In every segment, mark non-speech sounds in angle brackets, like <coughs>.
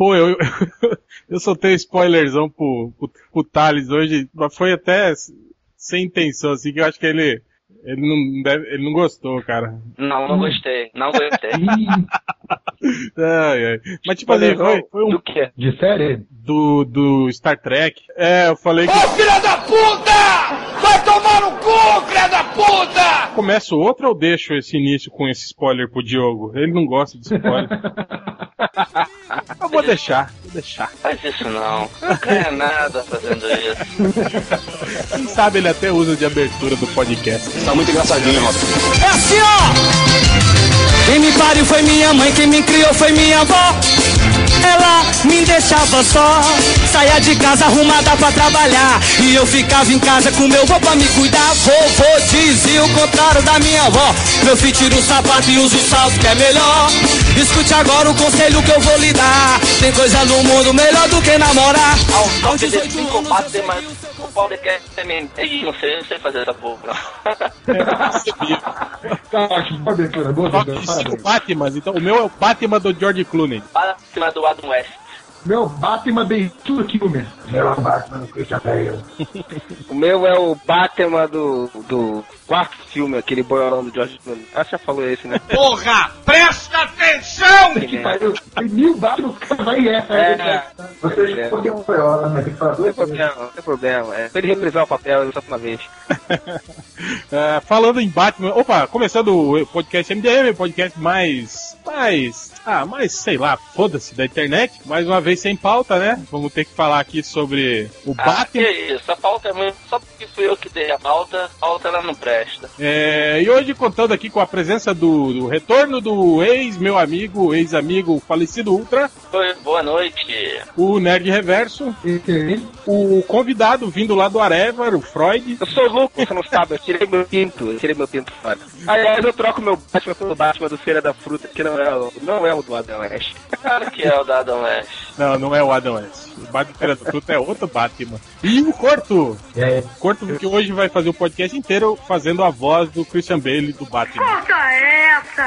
Pô, eu, <laughs> eu soltei spoilerzão pro, pro, pro Thales hoje, mas foi até sem intenção, assim, que eu acho que ele, ele não, deve, ele não gostou, cara. Não, não gostei. Não gostei. <laughs> ai, ai. Mas tipo assim, foi, foi um. Do quê? De série? Do, do Star Trek. É, eu falei que. Ô filha da puta! Vai tomar no cu, filha da puta! Começo outro ou deixo esse início com esse spoiler pro Diogo? Ele não gosta de spoiler. <laughs> eu vou deixar, vou deixar. Faz isso não. Não ganha nada fazendo isso. Quem sabe ele até usa de abertura do podcast. Tá muito engraçadinho, Robson. É assim, ó! Quem me pariu foi minha mãe, quem me criou foi minha avó. Ela me deixava só, saía de casa arrumada pra trabalhar. E eu ficava em casa com meu vô pra me cuidar. Vovô dizia o contrário da minha avó. Meu filho tira o sapato e usa o salto que é melhor. Escute agora o conselho que eu vou lhe dar. Tem coisa no mundo melhor do que namorar. Ao toque desse psicopata tem mais o podcast também. Ih, não sei, não sei fazer essa porra, não. Tá ótimo, parabéns, parabéns. Batman, então o meu é o Batman do George Clooney. Cima do Adam West. Meu Batman bem tudo aqui, meu. Meu Batman, Christian Bale. O meu é o Batman do, do quarto filme, aquele boiolão do George Clooney. Acho que já falou esse, né? Porra! Presta atenção! Que pariu. Tem mil Batman, cara, vai essa. É, Vocês é. podem um feiola, né? Tem que falar não tem problema, não tem problema. É, pra ele reprisar o papel só uma vez. <laughs> É, falando em Batman, opa, começando o podcast MDM, podcast mais, mais, ah, mais, sei lá, foda-se da internet, mais uma vez sem pauta, né? Vamos ter que falar aqui sobre o Ah, Batman. que isso, a pauta é muito. Só porque fui eu que dei a pauta, a pauta ela não presta. É, e hoje contando aqui com a presença do, do retorno do ex, meu amigo, ex-amigo falecido Ultra, Oi, boa noite. o Nerd Reverso, o convidado vindo lá do Arevar, o Freud, Eu sou louco, você não sabe, eu tirei meu pinto, eu tirei meu pinto fora. Aliás, eu troco meu Batman pelo Batman do Feira da Fruta, que não é o, não é o do Adam West. <laughs> Claro que é o da Adam West. não, não é o Adam West, o Batman Feira da Fruta é outro Batman, e o Corto, E aí? Corto que hoje vai fazer o podcast inteiro fazendo a voz do Christian Bale do Batman.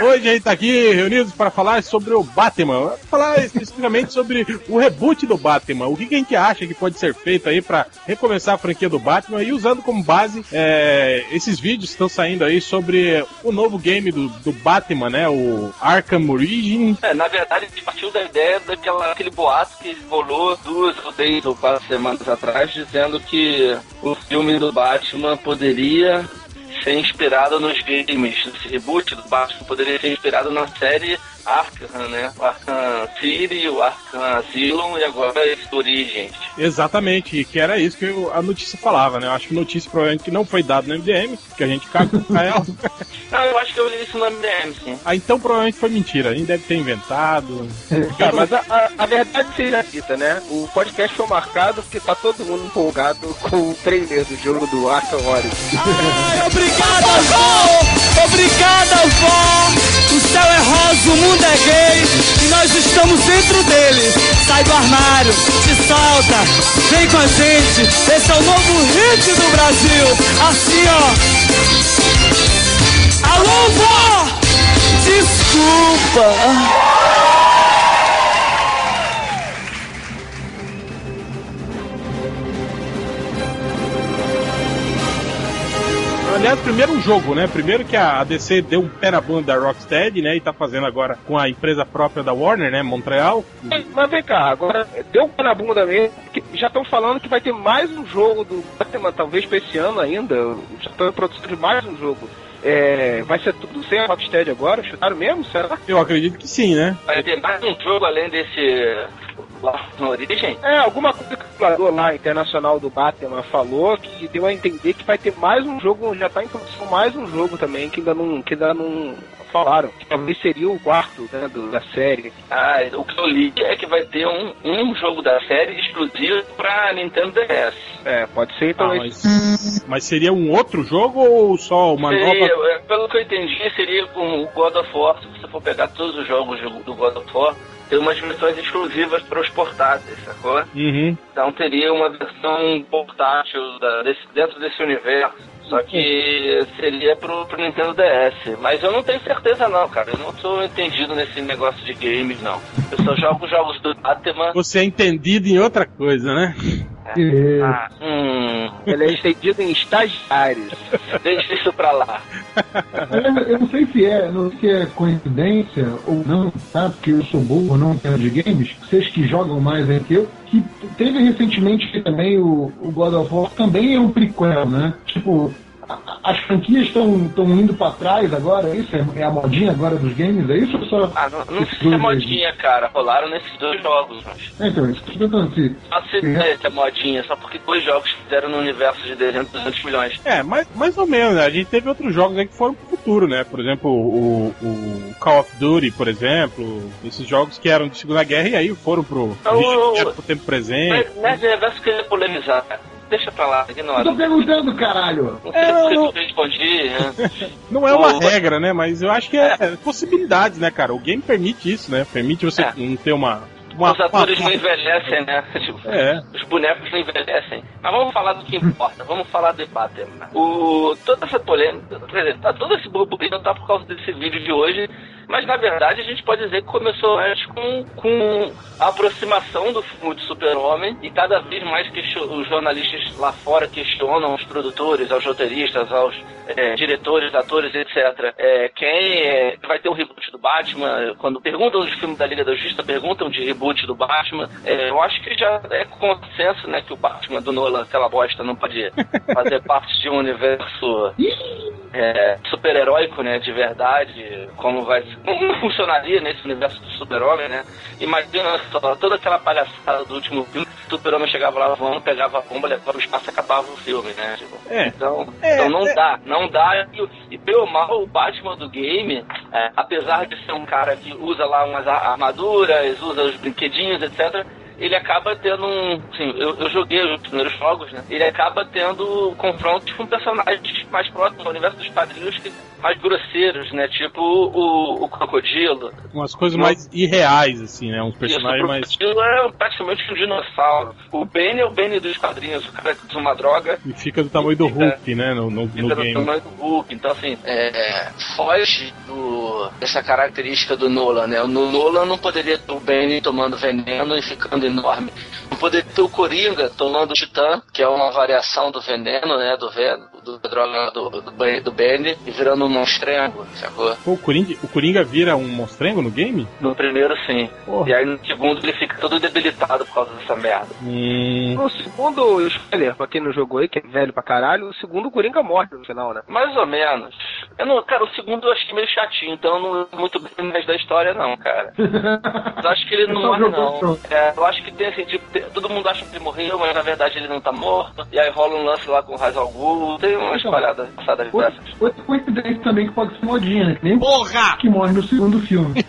Hoje a gente tá aqui reunidos para falar sobre o Batman, falar especificamente <laughs> sobre o reboot do Batman, o que, que a gente acha que pode ser feito aí para recomeçar a franquia do Batman e usando como base é, esses vídeos que estão saindo aí sobre o novo game do, do Batman, né, o Arkham Origin. É, na verdade, partiu da ideia daquela, aquele boato que rolou duas ou três ou quatro semanas atrás, dizendo que o filme do Batman poderia ser inspirado nos games. Esse reboot do Batman poderia ser inspirado na série Arkham, né? O Arkham City, o Arkham Asylum e agora esse Origins. Exatamente, e que era isso que eu- a notícia falava, né? Eu acho que notícia provavelmente que não foi dada no MDM, que a gente cagou pra ela. <laughs> Não, eu acho que eu li isso no MDM, sim. Ah, então provavelmente foi mentira, a gente deve ter inventado. Cara, mas a, a- a verdade seja dita, né? O podcast foi marcado porque tá todo mundo empolgado com o trailer do jogo do Arkham Origins. Ai, obrigada, vó! Obrigada, vó! O céu é rosa, o mundo é gay e nós estamos dentro dele. Sai do armário, se solta, vem com a gente. Esse é o novo hit do Brasil. Assim, ó. Alô, vó! Desculpa. Aliás, primeiro um jogo, né? Primeiro que a DC deu um pé na bunda da Rocksteady, né? E tá fazendo agora com a empresa própria da Warner, né? Montreal. Mas vem cá, agora deu um pé na bunda mesmo, porque já estão falando que vai ter mais um jogo do Batman, talvez pra esse ano ainda. Já estão de mais um jogo. É, vai ser tudo sem a Rocksteady agora? Chutaram mesmo? Será? Eu acredito que sim, né? Vai ter mais um jogo além desse lá no Origem? É, alguma coisa que o dublador lá internacional do Batman falou que deu a entender que vai ter mais um jogo, já tá em produção mais um jogo também, que ainda não, que ainda não falaram. Que talvez seria o quarto né, do- da série. Ah, o que eu li é que vai ter um, um jogo da série exclusivo pra Nintendo DS. É, pode ser então Ah, mas, mas seria um outro jogo ou só uma Seria, nova? é, pelo que eu entendi, seria como o God of War. Se você for pegar todos os jogos do do God of War, tem umas versões exclusivas para os portáteis, sacou? Uhum. Então teria uma versão portátil da- desse- dentro desse universo. Só que seria pro, pro Nintendo DS. Mas eu não tenho certeza não, cara. Eu não sou entendido nesse negócio de games, não. Eu só jogo jogos do Batman. Você é entendido em outra coisa, né? É. Ah, hum. Ele é entendido em estagiários. Deixa isso pra lá. Eu, eu, não sei se é, não sei se é coincidência ou não, tá? Porque eu sou burro, não entendo de games. Vocês que jogam mais aí que eu, que teve recentemente também o, o God of War também é um prequel, né? Tipo, as franquias estão indo para trás agora, é isso? É, a modinha agora dos games, é isso ou só. Ah, não, não sei se é modinha, aí? cara. Rolaram nesses dois jogos, mas. É, então, isso que eu tô se. Só se é. é modinha, só porque dois jogos fizeram no universo de 200, 200 milhões. É, mais, mais ou menos, né? A gente teve outros jogos aí que foram pro futuro, né? Por exemplo, o, o Call of Duty, por exemplo, esses jogos que eram de Segunda Guerra e aí foram pro, o, pro tempo presente. Mas, né, Reverso queria polemizar deixa pra lá, ignora. Eu tô perguntando, caralho. Não é, porque não... respondi, né? <laughs> Não é uma regra, né? Mas eu acho que é, é, possibilidades, né, cara? O game permite isso, né? Permite você é. não ter uma, uma, os atores uma... não envelhecem, né? É. Os bonecos não envelhecem. Mas vamos falar do que importa, vamos falar de Batman. O, toda essa polêmica, quer dizer, tá, todo esse burburinho tá por causa desse vídeo de hoje mas na verdade a gente pode dizer que começou antes com, com a aproximação do filme de Super-Homem e cada vez mais que os jornalistas lá fora questionam aos produtores, aos roteiristas, aos é, diretores, atores, etc. É, quem é, vai ter um reboot do Batman? Quando perguntam de filme da Liga da Justiça, perguntam de reboot do Batman. É, eu acho que já é consenso, né, que o Batman do Nolan, aquela bosta, não pode fazer <laughs> parte de um universo é, super-heróico, né, de verdade, como vai como funcionaria nesse universo do super-homem, né? Imagina só, toda aquela palhaçada do último filme, o super-homem chegava lá voando, pegava a bomba, levava o espaço e acabava o filme, né? Tipo, é. Então, é, então não é. dá, não dá. E, e pelo mal, o Batman do game, é, apesar de ser um cara que usa lá umas armaduras, usa os brinquedinhos, etc., ele acaba tendo um. Assim, eu, eu joguei os primeiros jogos, né? Ele acaba tendo confrontos com personagens mais próximos ao universo dos quadrinhos que mais grosseiros, né? Tipo o, o Crocodilo. Umas coisas mais irreais, assim, né? Uns personagens mais. O Crocodilo é praticamente um dinossauro. O Bane é o Bane dos quadrinhos, o cara que usa uma droga. E fica do tamanho do Hulk, né? No, no, fica no game. do tamanho do Hulk. Então, assim, é, foge do, dessa característica do Nolan, né? No Nolan não poderia ter o Bane tomando veneno e ficando enorme. Não poderia ter o Coringa tomando Titã, que é uma variação do veneno, né? Do, veneno, do droga do, do, do Bane e virando um monstrengo, sacou? Pô, o Coringa, o Coringa vira um monstrengo no game? No primeiro, sim. Porra. E aí no segundo ele fica todo debilitado por causa dessa merda. Hum. No segundo, spoiler, pra quem não jogou aí, que é velho pra caralho, o segundo o Coringa morre no final, né? Mais ou menos. Eu não, cara, o segundo eu achei meio chatinho, então eu não lembro muito bem mais da história, não, cara. eu acho que ele <laughs> não morre, não. É, eu acho que tem assim, tipo, todo mundo acha que ele morreu, mas na verdade ele não tá morto. E aí rola um lance lá com o Raiz Ghul. Tem umas então, paradas passadas dessas. Outra coincidência também que pode ser modinha, né? Nem Porra! Que morre no segundo filme.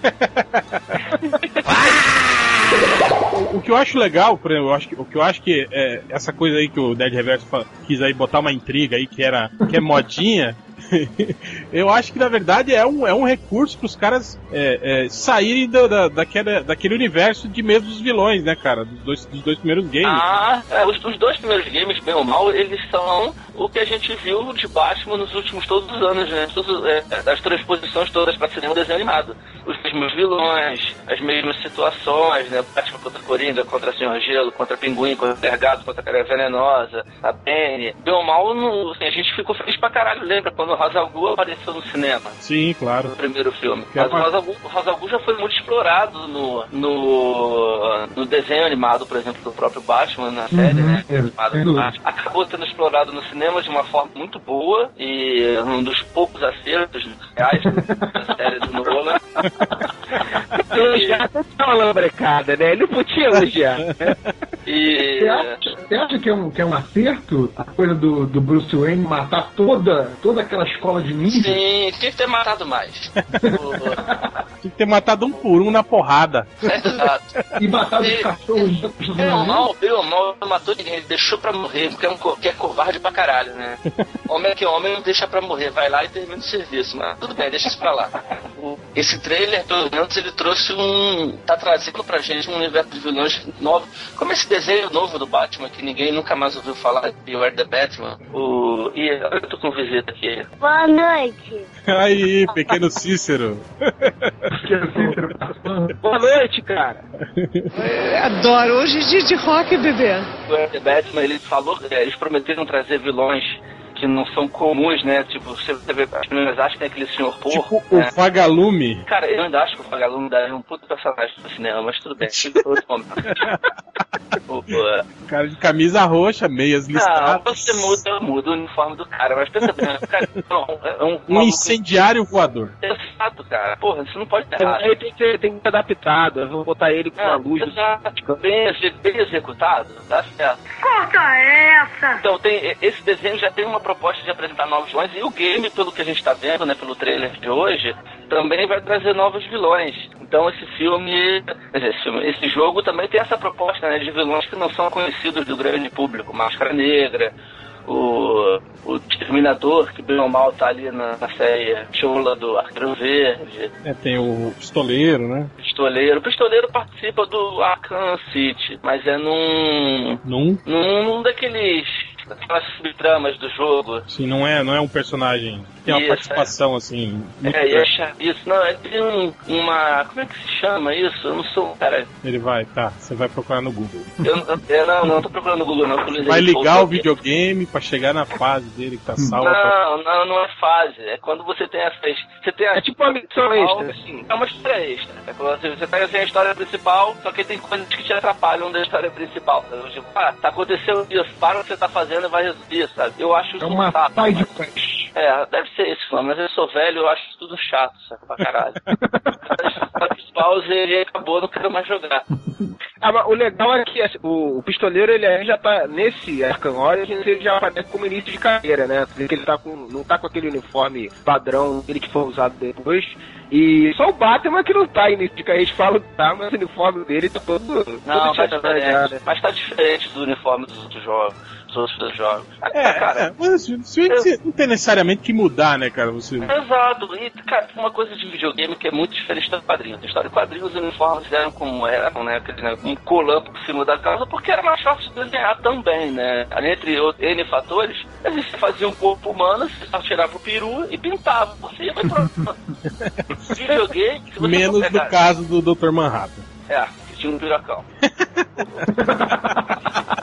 o, <laughs> o, que eu acho legal, por exemplo, eu acho que, o que eu acho que é, essa coisa aí que o Dead Reverso quis aí botar uma intriga aí que era que é modinha, <laughs> eu acho que na verdade é um, é um recurso para os caras é, é, saírem da, da, daquele universo de medo dos vilões, né, cara? Dos dois, dos dois primeiros games. Ah, é, os, os, dois primeiros games, bem ou mal, eles são o que a gente viu de Batman nos últimos todos os anos, né? Todos, é, as transposições todas para cinema desenho animado. Os mesmos vilões, as mesmas situações, né? Batman contra Coringa, contra Senhor Gelo, contra Pinguim, contra Vergado, contra a Cara Venenosa, a Penny. Bem ou mal, no, assim, a gente ficou feliz pra caralho, lembra? Quando o Hazalgu apareceu no cinema. Sim, claro. No primeiro filme. Que Mas é já foi muito explorado no, no, no desenho animado, por exemplo, do próprio Batman, na série, uhum, né? É, Acabou sendo explorado no cinema de uma forma muito boa e um dos poucos acertos reais da <laughs> série do Nolan. Elogiar tá uma lambrecada, né? Ele não podia elogiar. E... Você, acha, você acha, que, é um, que é um acerto a coisa do, do Bruce Wayne matar toda, toda aquela escola de ninja? Sim, tinha que ter matado mais. <laughs> tinha que ter matado um por um na porrada. Exato. E matado os cachorros. Pelo mal, pelo mal, não matou ninguém, ele deixou pra morrer, porque é um que é covarde pra caralho, né? Homem é que homem não deixa pra morrer, vai lá e termina o serviço, mas tudo bem, deixa isso pra lá. Esse trailer, pelo menos, ele trouxe um. tá trazendo pra gente um universo de vilões novo. Como esse desenho novo do Batman, que ninguém nunca mais ouviu falar de Beware the Batman. O... E eu tô com visita aqui. Boa noite. Aí, pequeno Cícero. Boa noite, cara. Adoro. Hoje é dia de rock, bebê. O Batman, ele falou, é, eles prometeram trazer vilões que não são comuns, né? Tipo, você vê, as pessoas acham que tem aquele senhor porco. Tipo né? o Vagalume. Cara, eu ainda acho que o Vagalume daria um puto personagem no cinema, mas tudo bem. <laughs> Cara de camisa roxa, meias Não, listradas. você muda, muda o uniforme do cara, mas pensa bem, cara não, é um, Um incendiário voador. Exato, cara. Porra, você não pode ter errado. Aí tem que ser, tem que ser adaptado. Eu vou botar ele com a luz. Exato. Bem, bem executado, dá certo. Corta essa! Então, tem, esse desenho já tem uma proposta de apresentar novos vilões e o game, pelo que a gente está vendo, né, pelo trailer de hoje, também vai trazer novos vilões. Então, esse filme, esse, filme, esse jogo também tem essa proposta né, de vilões que não são conhecidos do grande público. Máscara Negra, o, o Exterminador, que bem ou mal tá ali na, na série Chola do Arqueiro Verde. É, tem o pistoleiro, né? Pistoleiro. O Pistoleiro participa do Arkham City, mas é num. Num. num, num daqueles. Daquelas subtramas do jogo. Sim, não é, não é um personagem tem uma Isso, participação assim. muito É, e achar isso. Não, é tem um, uma. Como é que se chama isso? Eu não sou. Cara, Ele vai, tá, você vai procurar no Google. eu, eu, eu não, não tô procurando no Google, não. eu Vai ligar o videogame pra chegar na fase dele que tá salva. Não, não, não é fase. É quando você tem essas. Você tem a, É tipo uma missão extra, assim. É uma história extra. É quando você, você pega assim, a história principal, só que tem coisas que te atrapalham da história principal. Então, tipo, ah, tá acontecendo isso, para o que você tá fazendo e vai resolver, sabe? Eu acho isso É uma um saco. mas- quest. É, deve ser isso, mano, mas eu sou velho, eu acho isso tudo chato, sabe? Pra caralho. <laughs> Pause e acabou, não quero mais jogar. Ah, mas o legal é que assim, o, o pistoleiro ele aí já tá nesse Arkham Origins, ele já aparece como início de carreira, né? Quer dizer que ele tá com, não tá com aquele uniforme padrão dele que foi usado depois. E só o Batman que não tá início de carreira, eles falam que tá, mas o uniforme dele tá todo. Não, todo tá já, diferente. né? Mas tá diferente do uniforme dos outros jogos. Dos outros jogos. É, cara, é, mas que você não tem necessariamente que mudar, né, cara? Você. Exato, e cara, tem uma coisa de videogame que é muito diferente da quadrinhos. Na história de quadrinhos, os uniformes eram como eram, né? Aquele, né, um colã por cima da calça, porque era mais fácil de desenhar também, né? Entre outros N fatores, a gente fazia um corpo humano, você tirava o peru e pintava. Você ia pronto. <laughs> videogame, Menos no caso do Dr. Manhattan. É, que tinha um piracão. <laughs>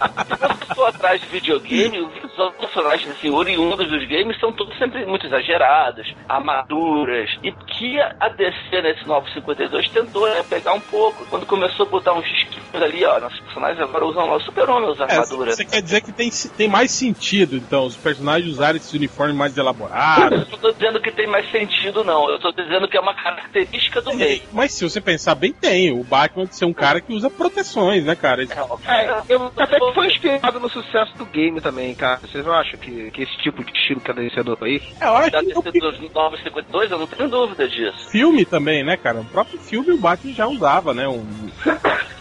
Atrás de videogame, os personagens assim, oriundos dos games são todos sempre muito exagerados, armaduras. E que a DC nesse novo 52 tentou né, pegar um pouco. Quando começou a botar uns esquinhos ali, ó, nossos personagens agora usam lá o super-homem, usam É, armaduras. você quer dizer que tem, tem mais sentido, então, os personagens usarem esses uniformes mais elaborados. Eu não tô dizendo que tem mais sentido, não. Eu tô dizendo que é uma característica do meio. Mas se você pensar bem, tem. O Batman de ser um cara que usa proteções, né, cara? Ele- É, eu até que foi inspirado no sucesso do game também, cara. Vocês não acham que, que esse tipo de estilo que a DC adotou aí? É, eu acho Da que DC 52, eu não tenho dúvida disso. filme também, né, cara? O próprio filme o Batman já usava, né? Um... <coughs>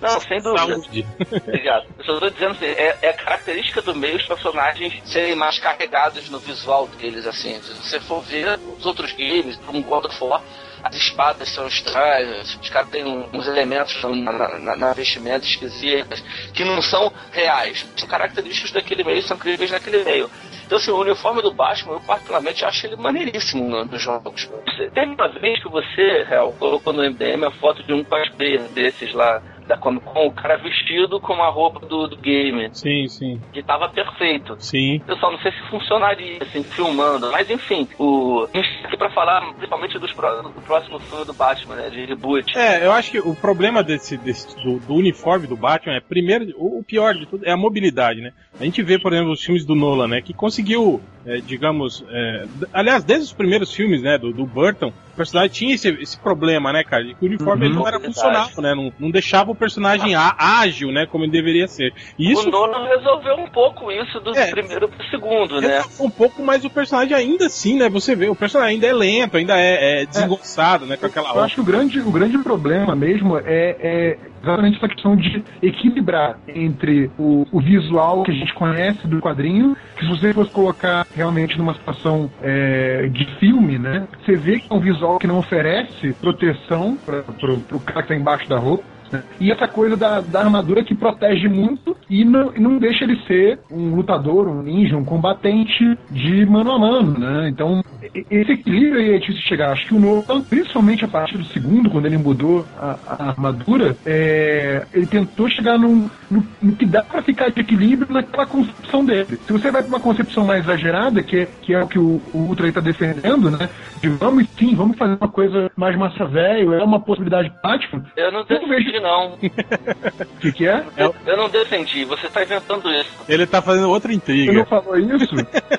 Não, sem dúvida. <laughs> Obrigado. Eu só tô dizendo assim, é, é característica do meio os personagens serem mais carregados no visual deles, assim. Se você for ver os outros games, como God of War, as espadas são estranhas, os caras têm uns elementos na, na, na- vestimenta esquisitas, que não são reais. São características daquele meio, são incríveis naquele meio. Então, assim, o uniforme do Batman, eu particularmente acho ele maneiríssimo no- nos jogos. Teve uma vez que você, Real, colocou no MDM a foto de um cosplayer desses lá da Comic Con, o cara vestido com a roupa do, do game, Sim, sim. que tava perfeito. Sim. Eu só não sei se funcionaria, assim, filmando. Mas enfim, o. A gente tá aqui pra falar principalmente dos pró- do próximo filme do Batman, né? De reboot. É, eu acho que o problema desse, desse- do, do uniforme do Batman é, primeiro, o, pior de tudo é a mobilidade, né? A gente vê, por exemplo, os filmes do Nolan, né? Que conseguiu, é, digamos, é, aliás, desde os primeiros filmes, né? Do, do Burton, personagem tinha esse, esse problema, né, cara? De que o uniforme ele não era Verdade. funcional, né? Não, não deixava o personagem á- ágil, né? Como ele deveria ser. E isso O Nolan resolveu um pouco isso do É. primeiro pro segundo, né? um pouco, mas o personagem ainda assim, né? Você vê, o personagem ainda é lento, ainda é, é desengonçado, né? Com aquela Eu acho que o grande, o grande problema mesmo é, é exatamente essa questão de equilibrar entre o, o visual que a gente conhece do quadrinho, que se você fosse colocar realmente numa situação é, de filme, né? Você vê que é um visual que não oferece proteção para pro cara que tá embaixo da roupa. Né? E essa coisa da, da armadura que protege muito, e não, não deixa ele ser um lutador, um ninja, um combatente de mano a mano, né? Então, esse equilíbrio aí é difícil chegar. Acho que o Nolan, principalmente a partir do segundo, quando ele mudou a, a armadura, é, ele tentou chegar num, no, no, que dá para ficar de equilíbrio naquela concepção dele. Se você vai para uma concepção mais exagerada, que é, que é o que o, o Ultra está defendendo, né? De vamos sim, vamos fazer uma coisa mais massa velho, é uma possibilidade prática. Eu não defendi, não. O <laughs> que, que é? Eu, eu não defendi, você está inventando isso. Ele está fazendo outra intriga. Você não falou isso?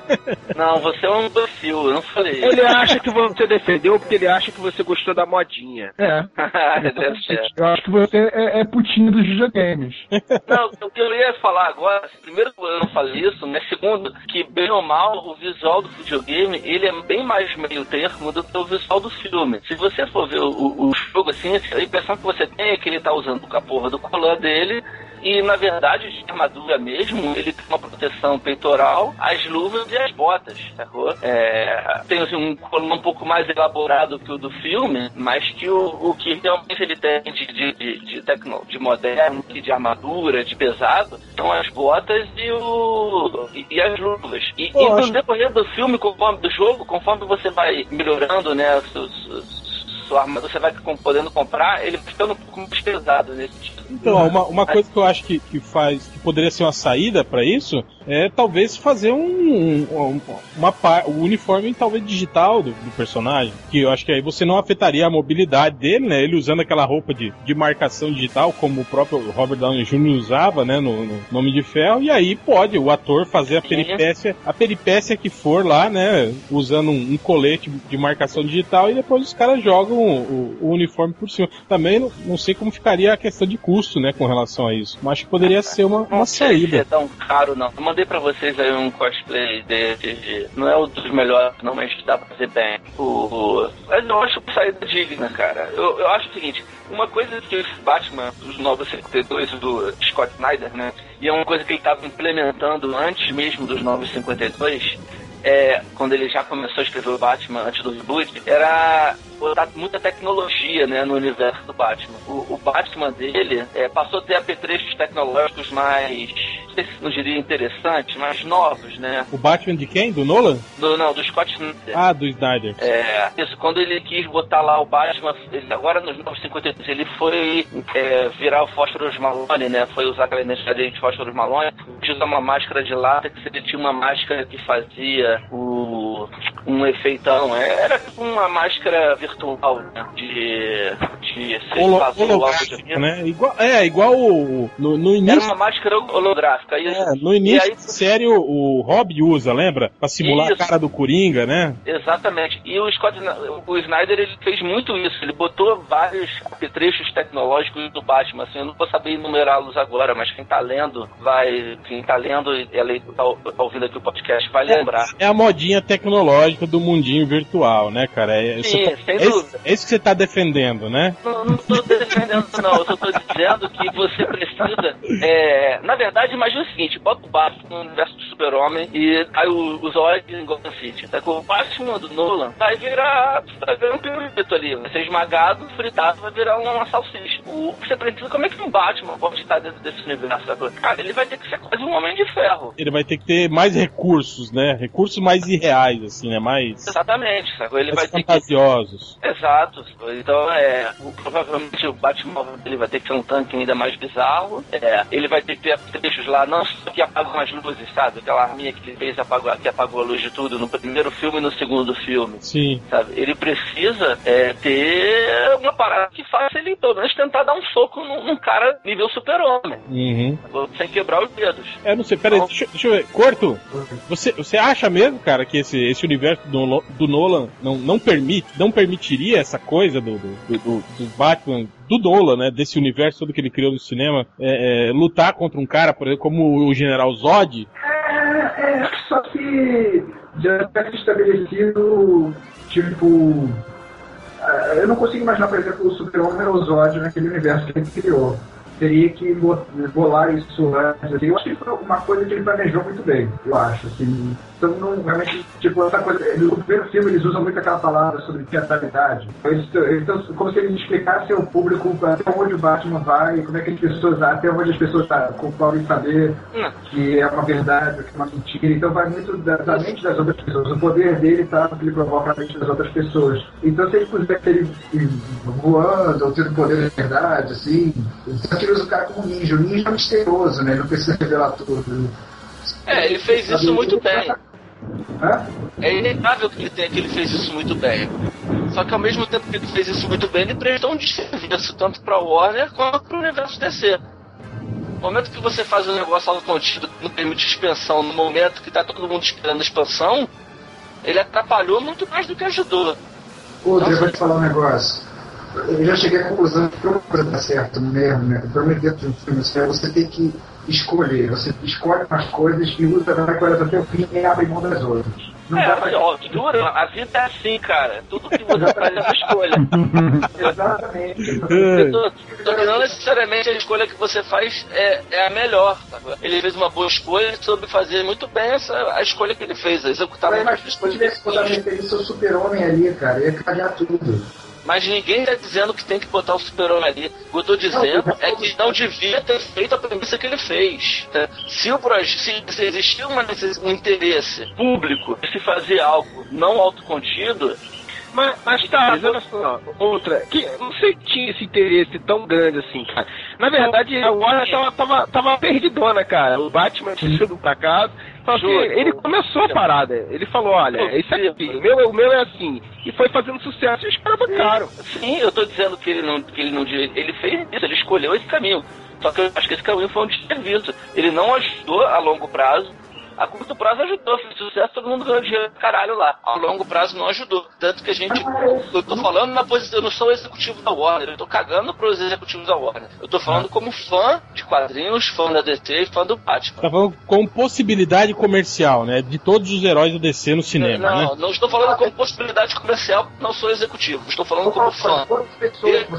<laughs> não, você é um imbecil, eu não falei Ele acha que você defendeu porque ele acha que você gostou da modinha. É. <laughs> eu acho que você é, é putinho dos videogames. Não, o que eu ia falar agora, primeiro eu não falei isso, né? Segundo, que bem ou mal, o visual do videogame, ele é bem mais meio termo do que o visual do filme. Se você for ver o, o jogo assim, a impressão que você tem é que ele tá usando a porra do colar dele e na verdade, de armadura mesmo, ele tem uma proteção peitoral, as luvas e as botas, sacou? É, tem assim, um colão um pouco mais elaborado que o do filme, mas que o, o que realmente ele tem de, de, de, de, tecno, de moderno, de armadura, de pesado, são as botas e, o, e, e as luvas. E, e no decorrer do filme, conforme do jogo, conforme você vai melhorando, né, os, os sua armadura você vai podendo comprar, ele ficando um pouco mais pesado nesse tipo. Então, uma, uma coisa que eu acho que, que faz, que poderia ser uma saída para isso, é talvez fazer um, um uma o uniforme talvez digital do, do, personagem, que eu acho que aí você não afetaria a mobilidade dele, né? Ele usando aquela roupa de, de marcação digital, como o próprio Robert Downey Jr. usava, né? No, no Nome de Ferro, e aí pode o ator fazer a peripécia, a peripécia que for lá, né? Usando um, um colete de marcação digital e depois os caras jogam o, o, uniforme por cima. Também não, não, sei como ficaria a questão de custo, né, com relação a isso. Mas acho que poderia ser uma, uma saída. Não é tão caro, não. Eu mandei pra vocês aí um cosplay desse. Não é um dos melhores, não, mas dá pra fazer bem. O, mas eu acho saída digna, cara. Eu, eu acho o seguinte: uma coisa que esse Batman dos 952 do Scott Snyder, né? E é uma coisa que ele estava implementando antes mesmo dos 952 é, quando ele já começou a escrever o Batman antes do reboot, era botar muita tecnologia né, no universo do Batman. O, o Batman dele é, passou a ter apetrechos tecnológicos mais, não sei se não diria interessantes, mais novos, né? O Batman de quem? Do Nolan? Do, não, do Scott Snyder. Ah, do Snyder. É, isso, quando ele quis botar lá o Batman, ele, agora nos 953, ele foi é, virar o Fósforos Malone, né? Foi usar aquela energia de Fósforos Malone, usa uma máscara de lata, que ele tinha uma máscara que fazia o, um efeitão. É, era tipo uma máscara virtual né? De. de Holo, holográfica, né? Igual, é, igual o, no, no início. Era uma máscara holográfica. Isso. É, no início aí, série o, Rob usa, lembra? Pra simular isso. a cara do Coringa, né? Exatamente. E o Scott, o Snyder, ele fez muito isso. Ele botou vários apetrechos tecnológicos do Batman. Assim, eu não vou saber enumerá-los agora, mas quem tá lendo vai. Quem tá lendo e tá, tá ouvindo aqui o podcast vai é, lembrar. É a modinha tecnológica do mundinho virtual, né, cara? É, Sim, sem é dúvida. É isso que você está defendendo, né? Não, não estou defendendo, não. Eu só estou dizendo que você precisa. É... Na verdade, imagina o seguinte: bota o Batman no universo do Super-Homem e aí os olhos em Gotham City. Tá? Com o Batman do Nolan vai virar, vai virar um pirulito ali. Vai ser esmagado, fritado, vai virar uma, uma salsicha. O que você precisa, como é que um Batman pode estar dentro desse universo? Cara, ele vai ter que ser quase um homem de ferro. Ele vai ter que ter mais recursos, né? Recursos mais irreais, assim, né? Mais. Exatamente? Ele mais vai fantasiosos. ter que... Exato. Então, é, provavelmente o Batmóvel dele vai ter que ter um tanque ainda mais bizarro. É, ele vai ter que ter trechos lá, não só que apagam as luzes, sabe? Aquela arminha que ele fez apagou, que apagou a luz de tudo no primeiro filme e no segundo filme. Sim. Sabe? Ele precisa é, ter uma parada que faça ele, pelo menos, tentar dar um soco num, num cara nível super-homem. Uhum. Sem quebrar os dedos. É, não sei, peraí, então, deixa, deixa eu ver. Corto, você, você acha mesmo, cara, que esse, esse universo do, do Nolan não, não permite, não permitiria essa coisa do, do, do, do Batman, do Nolan, né? Desse universo todo que ele criou no cinema, é, é, lutar contra um cara, por exemplo, como o General Zod? É, é só que já está estabelecido, tipo. É, eu não consigo imaginar, por exemplo, o Super-Homem ou o Zod naquele universo que ele criou. Teria que bolar isso antes. Assim. Eu acho que foi uma coisa que ele planejou muito bem, eu acho. Assim. Então, não, realmente, tipo, essa coisa. No primeiro filme, eles usam muito aquela palavra sobre teatralidade. Então, como se eles explicassem ao público até onde o Batman vai, como é que as pessoas, até onde as pessoas tá, podem saber que é uma verdade, que é uma mentira. Então, vai muito da, da mente das outras pessoas. O poder dele tá no que ele provoca na mente das outras pessoas. Então, se eles pusessem ele voando, ou tendo poder de verdade, assim, então ele usa o cara como ninja. O ninja é misterioso, né? Ele não precisa revelar tudo. É, ele fez isso muito bem. É inegável que ele, tenha, que ele fez isso muito bem. Só que ao mesmo tempo que ele fez isso muito bem, ele prestou um desserviço tanto para Warner quanto para o universo DC. No momento que você faz um negócio algo contido no permite expansão, no momento que está todo mundo esperando expansão, ele atrapalhou muito mais do que ajudou. Pô, eu vou te falar um negócio. Eu já cheguei à conclusão que para dar certo mesmo, né? Para dentro de um filme, você tem que escolher. Você escolhe umas coisas e usa coisas até o fim e abre mão das outras. Não é, mas, ó, dura, a vida é assim, cara. Tudo que você <laughs> faz é uma escolha. <laughs> Exatamente. tô, não necessariamente a escolha que você faz é, é a melhor. Sabe? Ele fez uma boa escolha e soube fazer muito bem essa, a escolha que ele fez, executar mas, mas se tivesse seu super-homem ali, cara, ia cagar tudo. Mas ninguém está dizendo que tem que botar o super-homem ali. O que eu estou dizendo é que não devia ter feito a premissa que ele fez. Tá? Se, o se, se existia uma, um interesse público de se fazer algo não autocontido, mas, mas tá, mas olha só, outra, que não sei se tinha esse interesse tão grande assim, cara. Na verdade, a Warner tava, tava, tava perdidona, cara. O Batman tinha sido pra casa. Só que ele começou a parada. Ele falou, olha, isso aqui, o meu, o meu é assim. E foi fazendo sucesso e esperava caro. Sim, eu tô dizendo que ele não, que ele não ele fez isso, ele escolheu esse caminho. Só que eu acho que esse caminho foi um desserviço. Ele não ajudou a longo prazo a curto prazo ajudou, fez sucesso, todo mundo ganhou dinheiro caralho lá. Ao longo prazo não ajudou. Tanto que a gente. Eu tô falando na posição. Eu não sou executivo da Warner, eu tô cagando pros executivos da Warner. Eu tô falando como fã de quadrinhos, fã da DC e fã do Batman. Tá falando com possibilidade comercial, né? De todos os heróis do DC no cinema. Não, né? não estou falando como possibilidade comercial, não sou executivo. Estou falando como fã.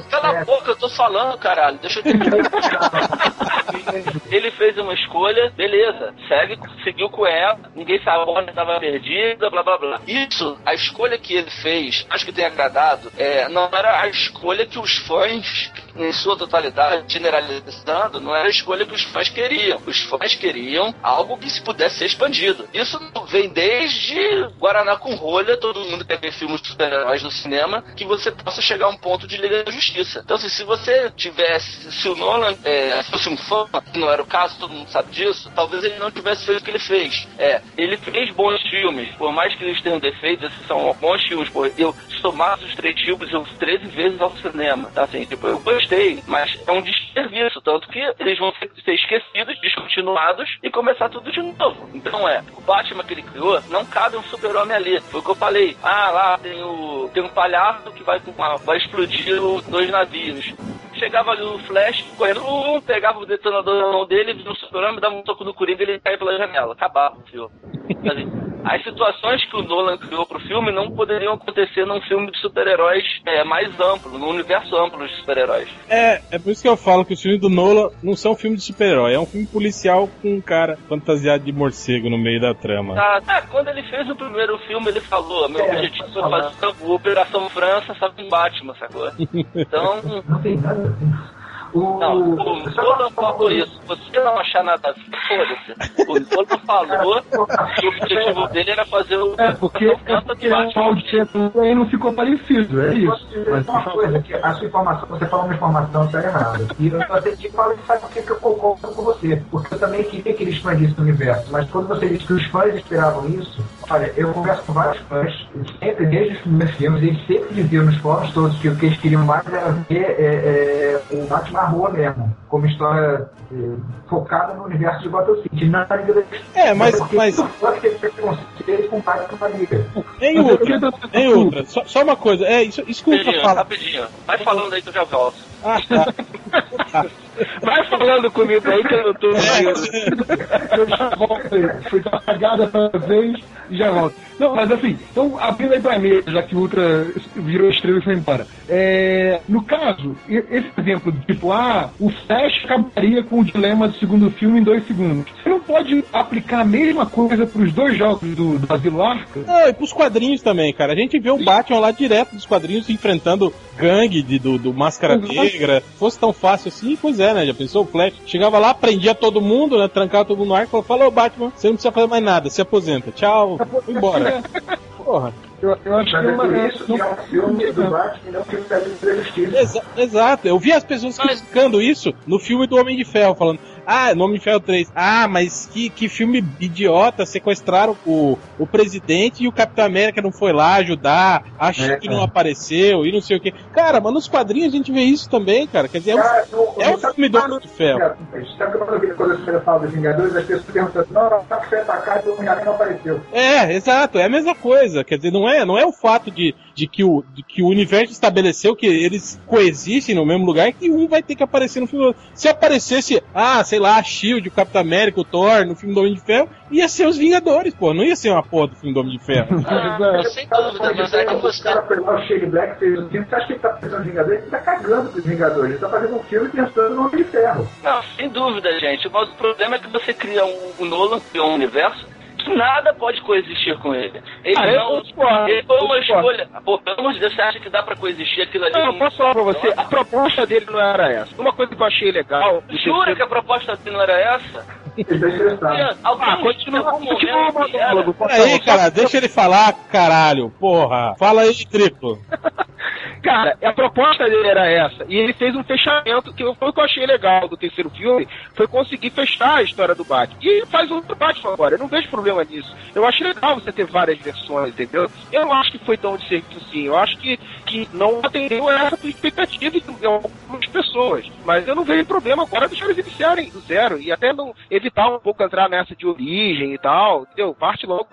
Cala a boca, eu tô falando, caralho. Deixa eu terminar. <laughs> Ele fez uma escolha, beleza, segue, seguiu com ela, ninguém sabe onde estava perdida, blá blá blá. Isso, a escolha que ele fez, acho que tem agradado, é, não era a escolha que os fãs, em sua totalidade, generalizando, não era a escolha que os fãs queriam. Os fãs queriam algo que se pudesse ser expandido. Isso vem desde Guaraná com rolha, todo mundo quer ver filmes de super-heróis no cinema, que você possa chegar a um ponto de Liga da Justiça. Então, assim, se você tivesse, se o Nolan é, fosse um fã, que não era o caso, todo mundo sabe disso, talvez ele não tivesse feito o que ele fez. É, ele fez bons filmes, por mais que eles tenham defeitos, esses são bons filmes, pô. Eu somasse os três filmes, eu 13 vezes ao cinema, tá assim, tipo, eu gostei, mas é um desserviço, tanto que eles vão ser esquecidos, descontinuados e começar tudo de novo. Então é, o Batman que ele criou, não cabe um super-homem ali. Foi o que eu falei. Ah, lá tem o tem um palhaço que vai, vai explodir dois navios chegava ali o Flash correndo, um, pegava o detonador na mão dele, no super-homem, dava um toco no Coringa e ele caía pela janela. Acabava o filme. As situações que o Nolan criou pro filme não poderiam acontecer num filme de super-heróis é, mais amplo, num universo amplo de super-heróis. É, é por isso que eu falo que os filmes do Nolan não são filmes de super-herói, é um filme policial com um cara fantasiado de morcego no meio da trama. Tá, tá quando ele fez o primeiro filme, ele falou: meu é, objetivo foi fazer a Operação França, só que em Batman, sacou? <laughs> Então. O... Não, o Nolan falou isso. Você não achar nada a ver, foda-se. O Nolan falou que o objetivo dele era fazer o. É, porque, é porque o Aldito aí não ficou parecido, é isso. Mas uma coisa que a sua informação, você falou uma informação que tá errada. E eu só sei que falo sabe por que eu concordo com você. Porque eu também queria que ele expandisse o universo. Mas quando você disse que os fãs esperavam isso, olha, eu converso com vários fãs, sempre desde os primeiros filmes, eles sempre diziam nos fóruns todos que o que eles queriam mais era ver é, é, o Batman rua mesmo, como história eh, focada no universo de Gotham City, na Liga da É, mas. mas... Pode ter preconceito com a Liga. Tem outra, tem outra. Só, só, uma coisa, é isso, que tô falando. Rapidinho, vai falando aí que eu já volto. Ah, tá. <laughs> Vai falando comigo aí que eu não tô é. Eu já volto aí. Fui apagada pra vez e já volto. Não, mas assim, então abrindo aí pra mim, já que o Ultra virou estrela e foi embora. É, no caso, esse exemplo, tipo, ah, o Flash acabaria com o dilema do segundo filme em dois segundos. Você não pode aplicar a mesma coisa pros dois jogos do, do Asilo Arca? Não, e pros quadrinhos também, cara. A gente vê o Batman lá direto dos quadrinhos enfrentando gangue de, do, do Máscara Negra. Fosse tão fácil assim, pois é, né? Já pensou? O Flash chegava lá, prendia todo mundo, né? Trancava todo mundo no ar e falou: Falou, Batman, você não precisa fazer mais nada, se aposenta. Tchau, foi embora. Porra. Eu, eu acho Mas que é uma, isso que é um filme do Batman não filme da Justiça. Exa exato, eu vi as pessoas criticando isso no filme do Homem de Ferro, falando: ah, Nome de Ferro 3. Ah, mas que, que filme idiota. Sequestraram o, o presidente e o Capitão América não foi lá ajudar. A Chique é, não apareceu e não sei o que. Cara, mas nos quadrinhos a gente vê isso também, cara. Quer dizer, é um, é um filme do Homem de Ferro. Sabe quando você fala dos Vingadores, as pessoas perguntam assim, não, tá que foi atacado e o Homem-Aranha não apareceu. É, exato. É a mesma coisa. Quer dizer, não é, não é o fato de, de, que, o, de que o universo estabeleceu que eles coexistem no mesmo lugar que um vai ter que aparecer no filme. Se aparecesse, ah, sei lá, a Shield, o Capitão América, o Thor, no filme do Homem de Ferro, ia ser os Vingadores, pô. Não ia ser uma porra do filme do Homem de Ferro. <laughs> Ah, sem dúvida, mas é que você. O cara pegou o Shane Black fez um filme, você acha que ele tá pensando nos Vingadores? Ele tá cagando pros Vingadores. Ele tá fazendo um filme pensando no Homem de Ferro. Não, sem dúvida, gente. Mas o problema é que você cria um, um Nolan, cria um universo que nada pode coexistir com ele. Ele ah, não. Ele foi uma escolha. Pô, pelo amor de Deus, você acha que dá pra coexistir aquilo ali? Não, eu posso falar pra você, a proposta dele não era essa. Uma coisa que eu achei legal. Jura que a proposta dele não era essa? Ah, continua, continua monólogo. Aí, cara, deixa ele falar, caralho, porra. Fala aí, triplo. <laughs> Cara, a proposta dele era essa. E ele fez um fechamento, que foi o que eu achei legal do terceiro filme, foi conseguir fechar a história do Batman. E ele faz outro Batman agora, eu não vejo problema nisso. Eu acho legal você ter várias versões, entendeu? Eu não acho que foi tão de serviço assim. Eu acho que, que não atendeu a essa expectativa de algumas pessoas. Mas eu não vejo problema agora deixar eles iniciarem do zero. E até não evitar um pouco entrar nessa de origem e tal, entendeu? Parte logo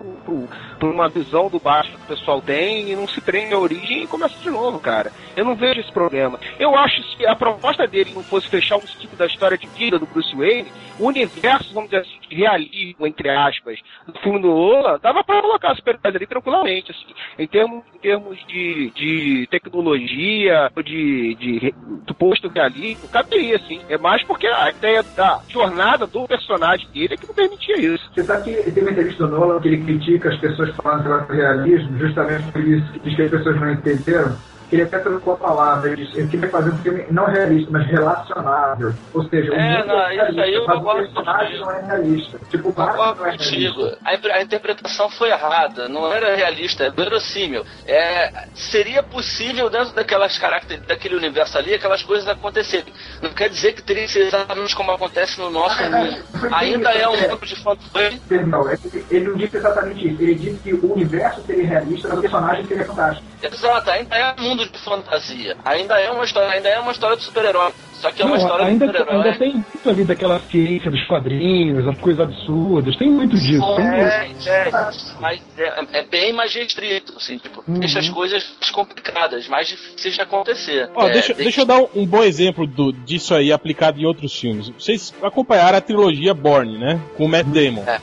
para uma visão do Batman que o pessoal tem e não se prende a origem e começa de novo, cara. Eu não vejo esse problema. Eu acho que a proposta dele não fosse fechar um da história de vida do Bruce Wayne, o universo, vamos dizer assim, de realismo, entre aspas, do filme do Lola, dava para colocar a super ali tranquilamente, assim, em termos, em termos de, de tecnologia, de, de, do posto realismo, caberia, assim. É mais porque a ideia da jornada do personagem dele é que não permitia isso. Você sabe que tem uma entrevista do Nolan que ele critica as pessoas falando de realismo, justamente por isso, que diz que as pessoas não entenderam ele até trocou a palavra, ele, ele queria fazer um filme não realista, mas relacionável. Ou seja, é, o não, é isso aí eu concordo o personagem não é realista. Tipo, o concordo não é contigo. A, a, interpretação foi errada, não era realista, é verossímil. É, seria possível, dentro daquelas características, daquele universo ali, aquelas coisas acontecerem. Não quer dizer que teria que ser exatamente como acontece no nosso ah, mundo. Ainda é um mundo de fantasia. Não, ele não disse exatamente isso. Ele disse que o universo seria realista, mas o personagem seria fantástico. Exato, ainda é um mundo mundo de fantasia. Ainda é uma história, ainda é uma história de super-herói. Só que é uma Não, história ainda, de super-herói. Ainda tem muito ali daquela ciência dos quadrinhos, as coisas absurdas, tem muito disso. É, é, mas é, é, bem mais restrito, assim, tipo, uhum. deixa as coisas mais complicadas, mais difíceis de acontecer. Ó, é, deixa, deixa eu dar um, um, bom exemplo do, disso aí aplicado em outros filmes. Vocês acompanharam a trilogia Born, né? Com o Matt Damon. É,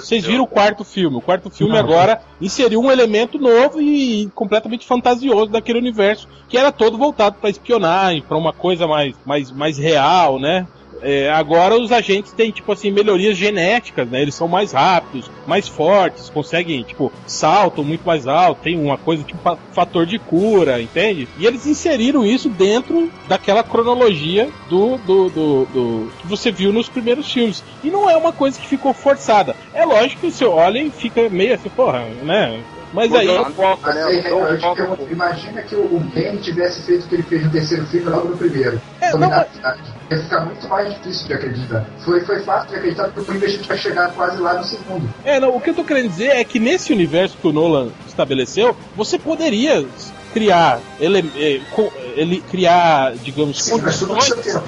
vocês viram o quarto filme. O quarto filme agora inseriu um elemento novo e completamente fantasioso daquele universo que era todo voltado para espionagem, para uma coisa mais, mais, mais real, né? É, agora os agentes têm, tipo assim, melhorias genéticas, né? Eles são mais rápidos, mais fortes, conseguem, tipo, saltam muito mais alto, tem uma coisa tipo fator de cura, entende? E eles inseriram isso dentro daquela cronologia do, do, do, do que você viu nos primeiros filmes. E não é uma coisa que ficou forçada. É lógico que você olha e fica meio assim, porra, né? Mas aí. Foco, né? imagina que o Ben tivesse feito o que ele fez no terceiro filme logo no primeiro. É, não, mas... Ia ficar muito mais difícil de acreditar. Foi, foi fácil de acreditar porque o gente vai chegar quase lá no segundo. É, não, o que eu tô querendo dizer é que nesse universo que o Nolan estabeleceu, você poderia criar ele, eh, ele criar, digamos, Sim, condições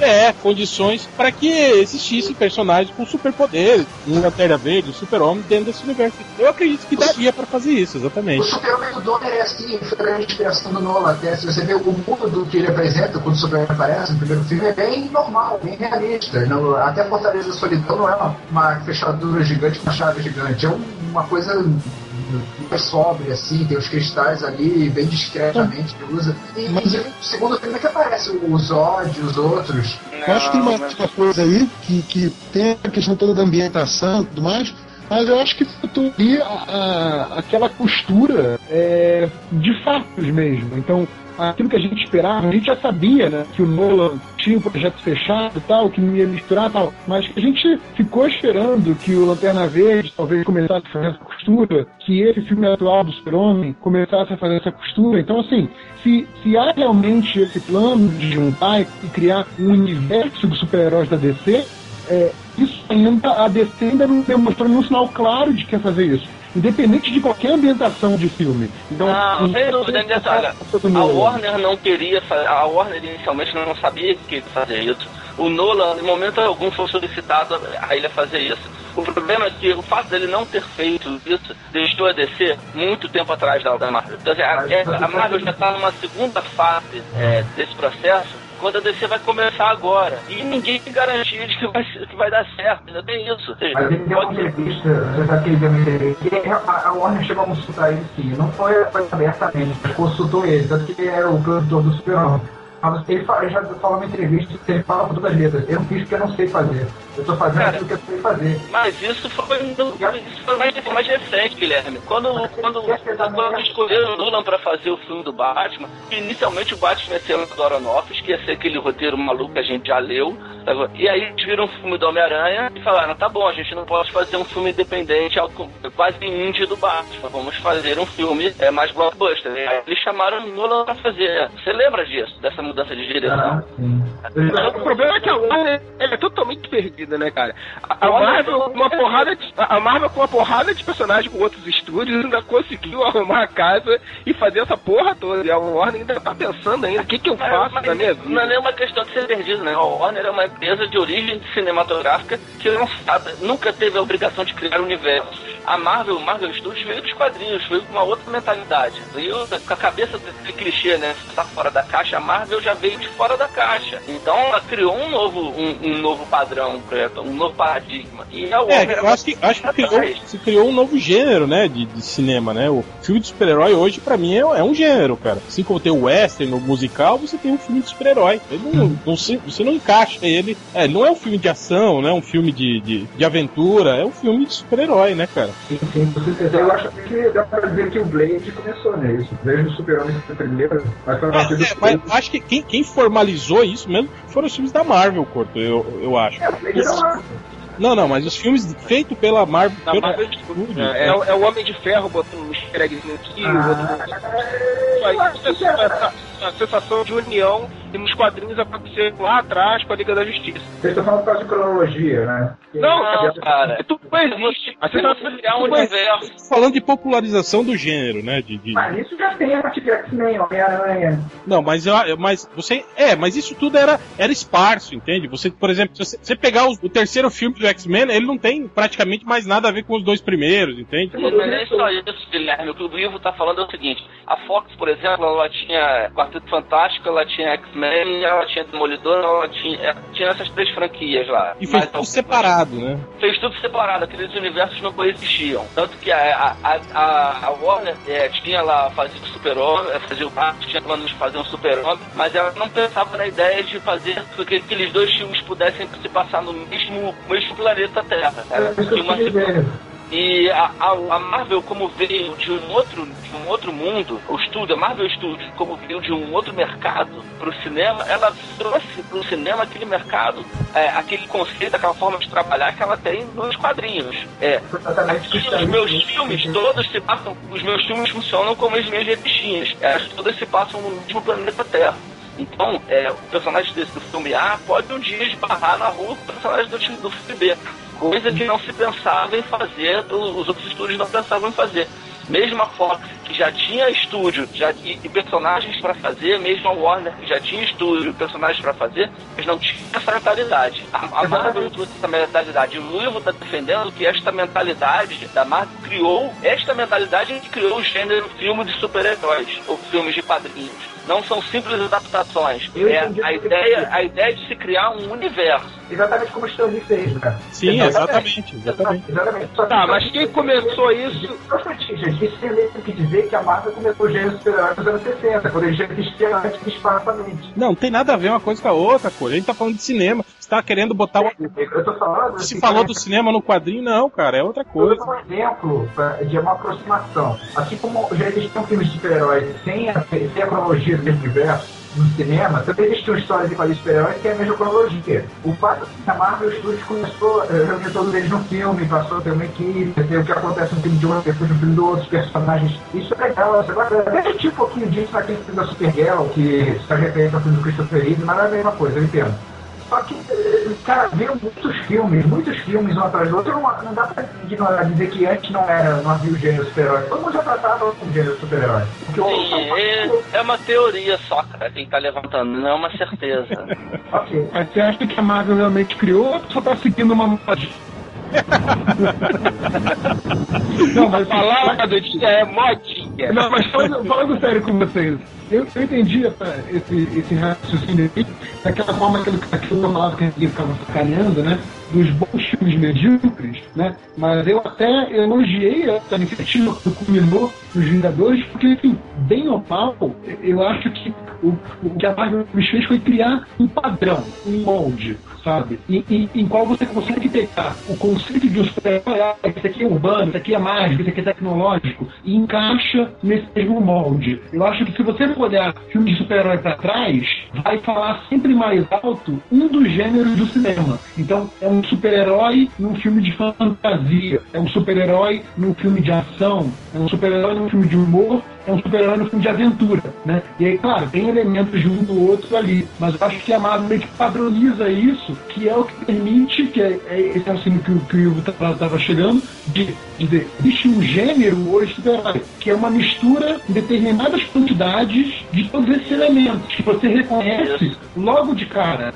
é, condições para que existissem personagens com superpoderes, um Lanterna Verde, um Super-Homem dentro desse universo. Eu acredito que daria para fazer isso, exatamente. O Super-Homem do Donner é assim, foi a inspiração do Nolan até. Se você vê o mundo que ele apresenta quando o Superman aparece no primeiro filme, é bem normal, bem realista. Não, até Fortaleza Solidão não é uma, uma fechadura gigante uma chave gigante, é uma coisa super sóbria, assim, tem os cristais ali, bem discretamente que usa. E, Mas... e o segundo filme é que aparece o Zod, os outros. Eu acho que tem uma, uma coisa aí que, que tem a questão toda da ambientação e tudo mais, mas eu acho que faltou ali aquela costura é, de fatos mesmo. Então, aquilo que a gente esperava, a gente já sabia, né, que o Nolan tinha um projeto fechado e tal, que não ia misturar e tal, mas a gente ficou esperando que o Lanterna Verde talvez começasse a fazer essa costura, que esse filme atual do Super-Homem começasse a fazer essa costura. Então, assim, se, se há realmente esse plano de juntar e criar um universo de super-heróis da DC, é, isso ainda, a DC ainda não demonstrou nenhum sinal claro de que quer fazer isso independente de qualquer ambientação de filme. Então, não, sem dúvida, olha, a Warner não queria fazer, a Warner inicialmente não sabia que fazer isso. O Nolan, em momento algum, foi solicitado a ele fazer isso. O problema é que o fato dele não ter feito isso deixou a DC muito tempo atrás da, Marvel. Então, assim, a, a, Marvel já está numa segunda fase é, desse processo quando a DC vai começar agora. E ninguém garantia de que vai, que vai dar certo, ainda tem isso. Mas ele deu uma entrevista, você sabe que ele deu uma entrevista, a Warner chegou a consultar ele sim, não foi, foi abertamente, consultou ele, tanto que ele era o produtor do Super-Homem. Ele, fala, ele já falou uma entrevista que ele fala com todas as letras. Eu não fiz porque eu não sei fazer. Eu tô fazendo Cara, aquilo que eu sei fazer. Mas isso foi, isso foi mais, mais recente, Guilherme. Quando, quando, quando escolheram o Nolan pra fazer o filme do Batman, inicialmente o Batman ia ser o do Aronofsky, que ia ser aquele roteiro maluco que a gente já leu. E aí eles viram o filme do Homem-Aranha e falaram, tá bom, a gente não pode fazer um filme independente, quase indie do Batman. Vamos fazer um filme é, mais blockbuster. E aí eles chamaram o Nolan pra fazer. Você lembra disso? Dessa mudança de direção? Ah, o problema é que a Warner é totalmente perdida né, cara? A, a Marvel com uma porrada de, a Marvel com uma porrada de personagens com outros estúdios ainda conseguiu arrumar a casa e fazer essa porra toda. E a Warner ainda tá pensando ainda, o que que eu faço mas, na minha vida? Não é nem uma questão de ser perdido, né? A Warner é uma empresa de origem cinematográfica que não sabe, nunca teve a obrigação de criar universos. A Marvel, Marvel Studios veio dos quadrinhos, veio com uma outra mentalidade. Veio com a cabeça de clichê, né? Tá fora da caixa, a Marvel já veio de fora da caixa. Então ela criou um novo, um, um novo padrão um novo paradigma. E a Warner é, eu acho que, acho que criou, se criou um novo gênero, né, de, de cinema, né? O filme de super-herói hoje, para mim, é, é, um gênero, cara. Assim como tem o western, o musical, você tem um filme de super-herói. Não, hum. não, você não encaixa ele. É, não é um filme de ação, não é um filme de, de, de aventura, é um filme de super-herói, né, cara? Sim, sim, Eu acho que dá pra dizer que o Blade começou nisso. Desde o super-homem primeiro, mas foi é, é, mas acho que quem, quem formalizou isso mesmo foram os filmes da Marvel, Corto, eu, eu acho. É, não, não, mas os filmes feitos pela Marvel. Pela... Marvel. É, é, é, o Homem de Ferro botando um easter aqui, ah, o outro. Ah, a sensação de união e nos quadrinhos aconteceu lá atrás com a Liga da Justiça. Vocês estão falando por causa de cronologia, né? Não, não cara. Tudo existe. A sensação de um universo. Falando de popularização do gênero, né? De, de... Mas isso já tem a partir de X-Men, Homem-Aranha. Não, mas, eu, mas você. É, mas isso tudo era, era esparso, entende? Você, por exemplo, se você pegar o, o terceiro filme do X-Men, ele não tem praticamente mais nada a ver com os dois primeiros, entende? Mas não é só isso, Guilherme. O que o livro tá falando é o seguinte: a Fox, por exemplo, ela tinha Quarteto Fantástico, ela tinha X-Men, ela tinha Demolidor, ela tinha, ela tinha essas três franquias lá. E fez tudo separado, né? Fez tudo separado, aqueles universos não coexistiam. Tanto que a, a, a, a Warner é, tinha lá, fazia o Super-Homem, é, fazia o Batman, tinha planos de fazer um Super-Homem, mas ela não pensava na ideia de fazer com que aqueles dois filmes pudessem se passar no mesmo, mesmo planeta Terra. Ela tinha uma e a, a, a, Marvel, como veio de um outro, de um outro mundo, o estúdio, a Marvel Studios, como veio de um outro mercado para o cinema, ela trouxe para o cinema aquele mercado, é, aquele conceito, aquela forma de trabalhar que ela tem nos quadrinhos. É, os meus filmes, todos se passam, os meus filmes funcionam como as minhas revistinhas. É, todas se passam no mesmo planeta Terra. Então, é, o personagem desse do filme A pode um dia esbarrar na rua o personagem do, do filme B. Coisa que não se pensava em fazer, os outros estúdios não pensavam em fazer. Mesmo a Fox que já tinha estúdio já, e, e personagens para fazer, mesmo a Warner que já tinha estúdio e personagens para fazer, mas não tinha essa mentalidade. A, a Marvel trouxe essa mentalidade. E o Luivo está defendendo que esta mentalidade da Marvel criou esta mentalidade que criou o gênero filme de super-heróis, ou filmes de quadrinhos não são simples adaptações. é a ideia, a ideia de se criar um universo. Exatamente como o Stanley fez, né? Sim, exatamente. Exatamente. exatamente. Tá, mas quem começou isso? Gente, isso tem que dizer que a Marvel começou o gênero super-herói nos anos 60, quando ele já existia antes disparadamente. Não, tem nada a ver uma coisa com a outra, coisa. A gente tá falando de cinema. Você tá querendo botar o. Se falou do cinema no quadrinho, não, cara, é outra coisa. Eu um exemplo de uma aproximação. Assim como já existiam filmes de super-heróis sem a, sem a cronologia do universo, no cinema, também existiam histórias de quadrinhos super-heróis que é a mesma cronologia. O fato é que a Marvel Studios começou eh, reunir todos eles no filme, passou a ter uma equipe, o que acontece no filme de um, depois no filme do outro, os personagens. Isso é legal, isso é bacana. Tinha um pouquinho disso naquele filme da Supergirl, que se referência ao filme do Christopher Reeve, mas não é a mesma coisa, eu entendo. Só que, cara, viram muitos filmes, muitos filmes um atrás do outro. Não, não dá pra ignorar, dizer que antes não era, não havia o gênero super-herói. Todo mundo já tratava com o gênero super-herói. Sim, é, é, uma teoria só, cara, quem tá levantando, não é uma certeza. <laughs> ok. Mas você acha que a Marvel realmente criou ou só tá seguindo uma modinha? <laughs> não, mas falar do dia é modinha. Não, mas falando, falando sério com vocês, eu, eu entendi esse, esse raciocínio aí, daquela forma que aquilo falava que gente ficava sacaneando, né? Dos bons filmes medíocres, né? Mas eu até elogiei essa iniciativa que culminou nos Vingadores, porque, enfim, bem ou mal, eu acho que o, o que a Marvel fez foi criar um padrão, um molde, sabe? E, e, em qual você consegue pegar o conceito de um super-herói, ah, esse aqui é urbano, esse aqui é mágico, esse aqui é tecnológico, e encaixa nesse mesmo molde. Eu acho que se você olhar filmes de super-herói para trás, vai falar sempre mais alto um dos gêneros do cinema. Então, é um super-herói num filme de fantasia, é um super-herói num filme de ação, é um super-herói num filme de humor, é um super-herói no filme de aventura, né? E aí, claro, tem elementos de um do outro ali, mas eu acho que a Marvel meio que padroniza isso, que é o que permite, que é, é esse raciocínio que, que o Ivo estava chegando, de dizer, existe um gênero hoje super-herói, que é uma mistura em determinadas quantidades de todos esses elementos, que você reconhece logo de cara.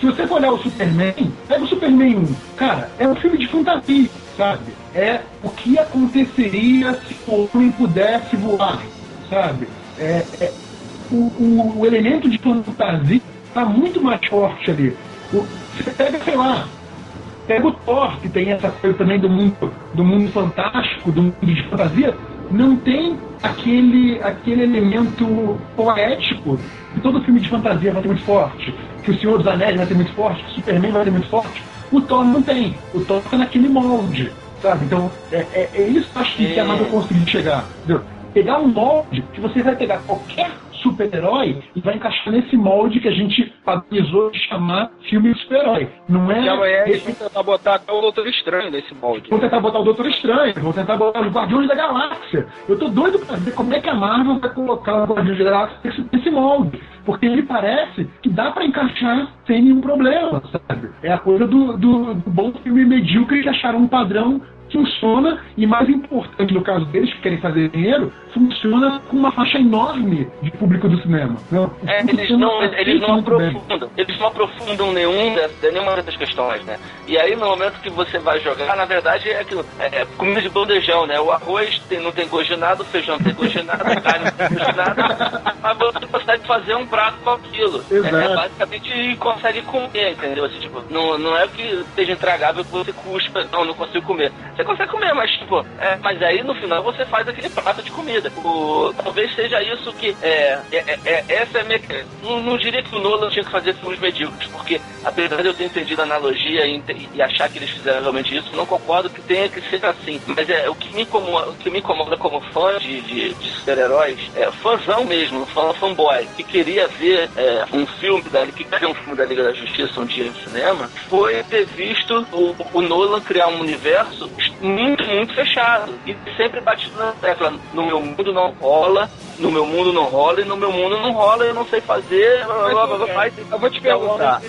Se você for olhar o Superman, pega o Superman 1, cara, é um filme de fantasia, sabe? É o que aconteceria se o homem pudesse voar, sabe? É, é o, o, o, elemento de fantasia está muito mais forte ali. O, você pega, sei lá, pega o Thor, que tem essa coisa também do mundo, do mundo fantástico, do mundo de fantasia, não tem aquele, aquele elemento poético que todo filme de fantasia vai ter muito forte, que o Senhor dos Anéis vai ter muito forte, que o Superman vai ter muito forte. O Thor não tem. O Thor tá naquele molde, sabe? Então, é, é, é isso que acho que, é. que a Marvel conseguiu chegar. Entendeu? Pegar um molde que você vai pegar qualquer super-herói e vai encaixar nesse molde que a gente padronizou de chamar filme de super-herói. Não é. E amanhã esse... vão tentar botar o Doutor Estranho nesse molde. Vão tentar botar o Doutor Estranho, vão tentar botar os Guardiões da Galáxia. Eu tô doido pra ver como é que a Marvel vai colocar os Guardiões da Galáxia nesse, nesse molde. Porque ele parece que dá para encaixar sem nenhum problema, sabe? É a coisa do, do, do bom filme medíocre que acharam um padrão funciona e, mais importante no caso deles, que querem fazer dinheiro, funciona com uma faixa enorme de público do cinema. Não, é, eles, não, eles, não aprofundam, eles não aprofundam nenhum nenhuma dessas questões, né? E aí, no momento que você vai jogar, na verdade, é aquilo, é, é comida de bandejão, né? O arroz tem, não tem gosto de nada, o feijão não tem gosto de nada, a carne não tem gosto de nada, mas você consegue fazer um prato com aquilo. É, é, basicamente consegue comer, entendeu? Assim, tipo, não, não é que esteja intragável que você cuspa, não, não consigo comer. Você consegue comer, mas tipo, é, mas aí no final você faz aquele prato de comida. O, talvez seja isso que é, é, é, é essa é minha, não, não, diria que o Nolan tinha que fazer filmes medíocres, porque apesar de eu ter entendido a analogia e, e, achar que eles fizeram realmente isso, não concordo que tenha que ser assim. Mas é o que me incomoda, o que me incomoda como fã de, de, de super-heróis, é fãzão mesmo, fã fanboy, que queria ver é, um filme da que quer ver um filme da Liga da Justiça um dia no cinema, foi ter visto o, o Nolan criar um universo muito, muito fechado. E sempre batido na tecla. No meu mundo não rola, no meu mundo não rola, e no meu mundo não rola, eu não sei fazer. Mas, eu vou te perguntar.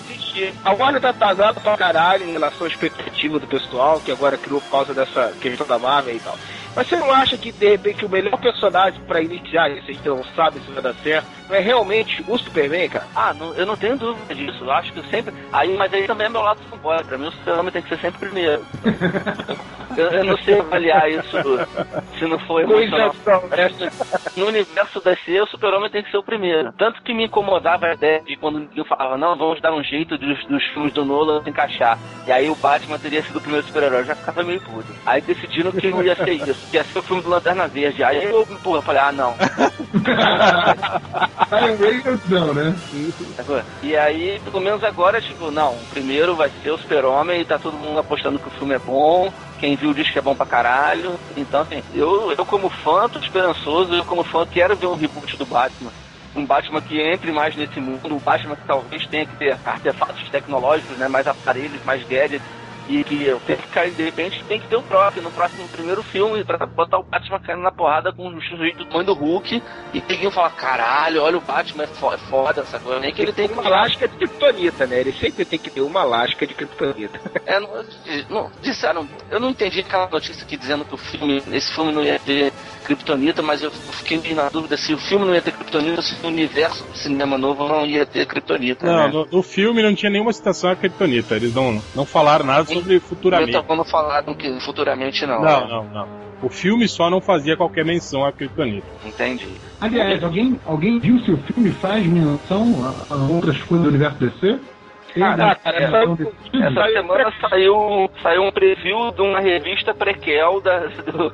A Warner tá atrasada pra caralho em relação à expectativa do pessoal, que agora criou por causa dessa questão da Marvel e tal. Mas você não acha que, de repente, o melhor personagem pra iniciar isso, a gente não sabe se vai dar certo, não é realmente o Superman, cara? Ah, não, eu não tenho dúvida disso. Eu acho que sempre. Aí, mas aí também é meu lado fanboy. Pra mim, o Superman tem que ser sempre primeiro. <laughs> eu, eu não sei avaliar isso se não for emocional. No universo da C, o Super-Homem tem que ser o primeiro. Tanto que me incomodava a ideia de quando eu falava, não, vamos dar um jeito dos, dos filmes do Nolan se encaixar. E aí o Batman teria sido o primeiro super-herói, já ficava meio puto. Aí decidiram que não ia ser isso, ia ser o filme do Lanterna Verde. Aí eu, porra, falei, ah, não. <laughs> não, né? E aí, pelo menos agora, tipo, não, o primeiro vai ser o Super-Homem e tá todo mundo apostando que o filme é bom. Quem viu diz que é bom pra caralho. Então, assim, eu, eu como fã tô esperançoso, eu como fã quero ver um reboot do Batman um Batman que entre mais nesse mundo, um Batman que talvez tenha que ter artefatos tecnológicos, né, mais aparelhos, mais gadgets, e que eu tenho que cair, de repente, tem que ter o troque no próximo primeiro filme pra botar o Batman caindo na porrada com o sujeito do tamanho do Hulk e ninguém falar, caralho, olha o Batman, é foda, é foda essa coisa. Nem que ele tem uma lasca de criptonita, né? Ele sempre tem que ter uma lasca de criptonita. <laughs> É, não, não, disseram, eu não entendi aquela notícia aqui dizendo que o filme, esse filme não ia ter criptonita, mas eu fiquei na dúvida se o filme não ia ter criptonita, se o universo do cinema novo não ia ter criptonita. Não, né? no, no, filme não tinha nenhuma citação a criptonita. Eles não, não falaram nada sobre futuramente. Não falaram que futuramente não. Não, né? não, não. O filme só não fazia qualquer menção a criptonita. Entendi. Aliás, alguém, alguém viu se o filme faz menção a, a outras coisas do universo DC? Cara, essa, essa semana saiu, saiu um preview de uma revista prequel da, do, <laughs> do,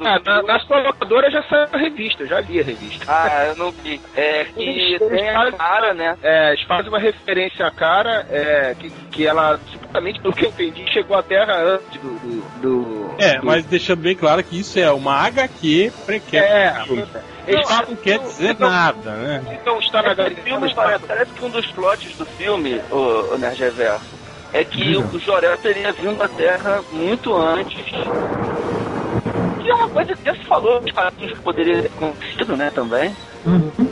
ah, na, na sua locadora já saiu a revista, já li a revista. Ah, eu não vi. É que tem a cara, né? É, eles fazem uma referência à cara, é, que, que ela, supostamente, pelo que eu entendi, chegou à Terra antes do. do, do é, do... mas deixando bem claro que isso é uma HQ prequel. É, eles não, não quer dizer então, nada, né? Então está na filme parece, parece que um dos plots do filme, o, o Nerd Reverso, é que o, o Jorel teria vindo à Terra muito antes. Que é uma coisa que se falou que poderia ter acontecido, né, também. Uhum.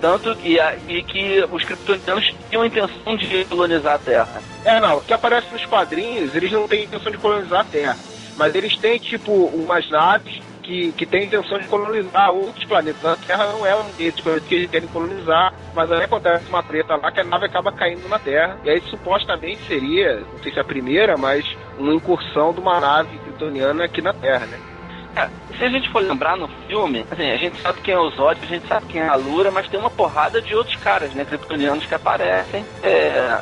Tanto que, e que os kryptonianos tinham a intenção de colonizar a Terra. É, não, o que aparece nos quadrinhos, eles não têm intenção de colonizar a Terra. Mas eles têm, tipo, umas naves que, que tem intenção de colonizar outros planetas. A Terra não é um desses planetas que eles querem colonizar, mas aí acontece uma treta lá que a nave acaba caindo na Terra. E aí supostamente seria, não sei se é a primeira, mas uma incursão de uma nave kryptoniana aqui na Terra, né? É, se a gente for lembrar no filme, assim, a gente sabe quem é o Zod, a gente sabe quem é a Lura, mas tem uma porrada de outros caras, né, kryptonianos que aparecem. É,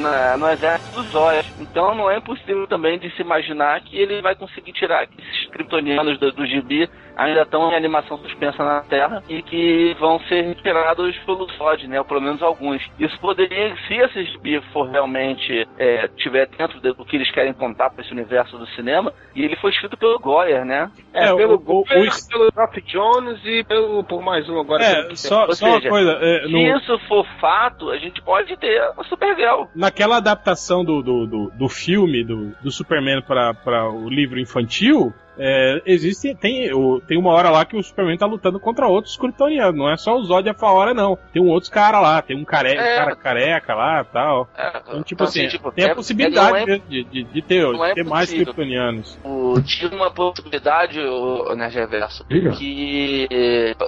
na, no exército dos Zóias. Então não é impossível também de se imaginar que ele vai conseguir tirar esses kryptonianos do, do gibi ainda estão em animação suspensa na Terra e que vão ser retirados pelo Zod, né? Ou pelo menos alguns. Isso poderia, se esse gibi for realmente é, tiver dentro do que eles querem contar para esse universo do cinema, e ele foi escrito pelo Goyer, né? É, é pelo Goyer, pelo Geoff Jones e pelo, por mais um agora. É, só, só seja, uma coisa. É, no... Se isso for fato, a gente pode ter a Supergirl. Naquela adaptação do, do, do, do filme do, do Superman para o livro infantil, é, existe, tem, o, tem uma hora lá que o Superman tá lutando contra outros kryptonianos, não é só o Zod e a Faora, não. Tem um outros cara lá, tem um care, é. cara careca lá tal. É, então, tipo então, assim, assim tipo, tem a é, possibilidade é, de, de, de, ter, de ter mais kryptonianos. Tinha uma possibilidade, o, né, Reverso, que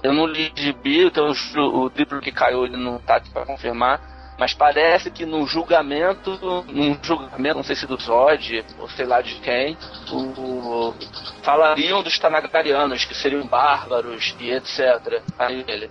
eu não li de bi, então o, o livro que caiu ele não tá aqui pra confirmar mas parece que no julgamento, num julgamento, não sei se do Zod, ou sei lá de quem, o, falariam dos Tanagarianos, que seriam bárbaros e etc. Aí ele.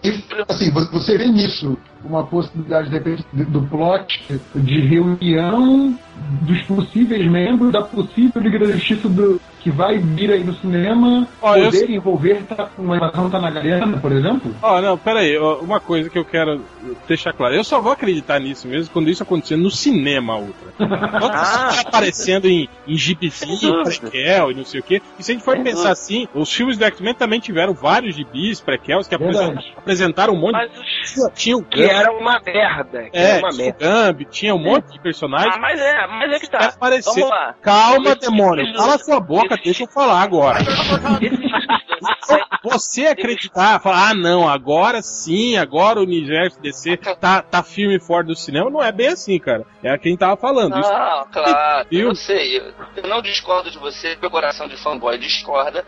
Assim, você vê nisso uma possibilidade, de repente, do plot de reunião dos possíveis membros da possível Liga da Justiça do, que vai vir aí no cinema oh, poder eu... envolver tá, uma invasão tanagariana, por exemplo? Ó, oh, não, peraí, uma coisa que eu quero deixar claro. Eu só vou acreditar nisso mesmo quando isso acontecer no cinema, Ultra. <laughs> Quando ah. isso tá aparecendo em, em gibizinho, prequel e não sei o quê. E se a gente for é pensar assim, os filmes do X-Men também tiveram vários gibis, prequels, que apresentaram, apresentaram um monte mas de... Tinha o que era uma merda. Que é, era uma merda. Tinha um monte de personagens. Ah, mas é, mas é que tá. Vamos lá. Calma, demônio. Cala sua boca, deixa eu falar agora. <laughs> você acreditar, falar, ah, não, agora sim, agora o universo DC tá, tá firme e forte do cinema, não é bem assim, cara. É quem tava falando. Não, Isso, claro, eu sei. Eu não discordo de você, meu coração de fanboy discorda,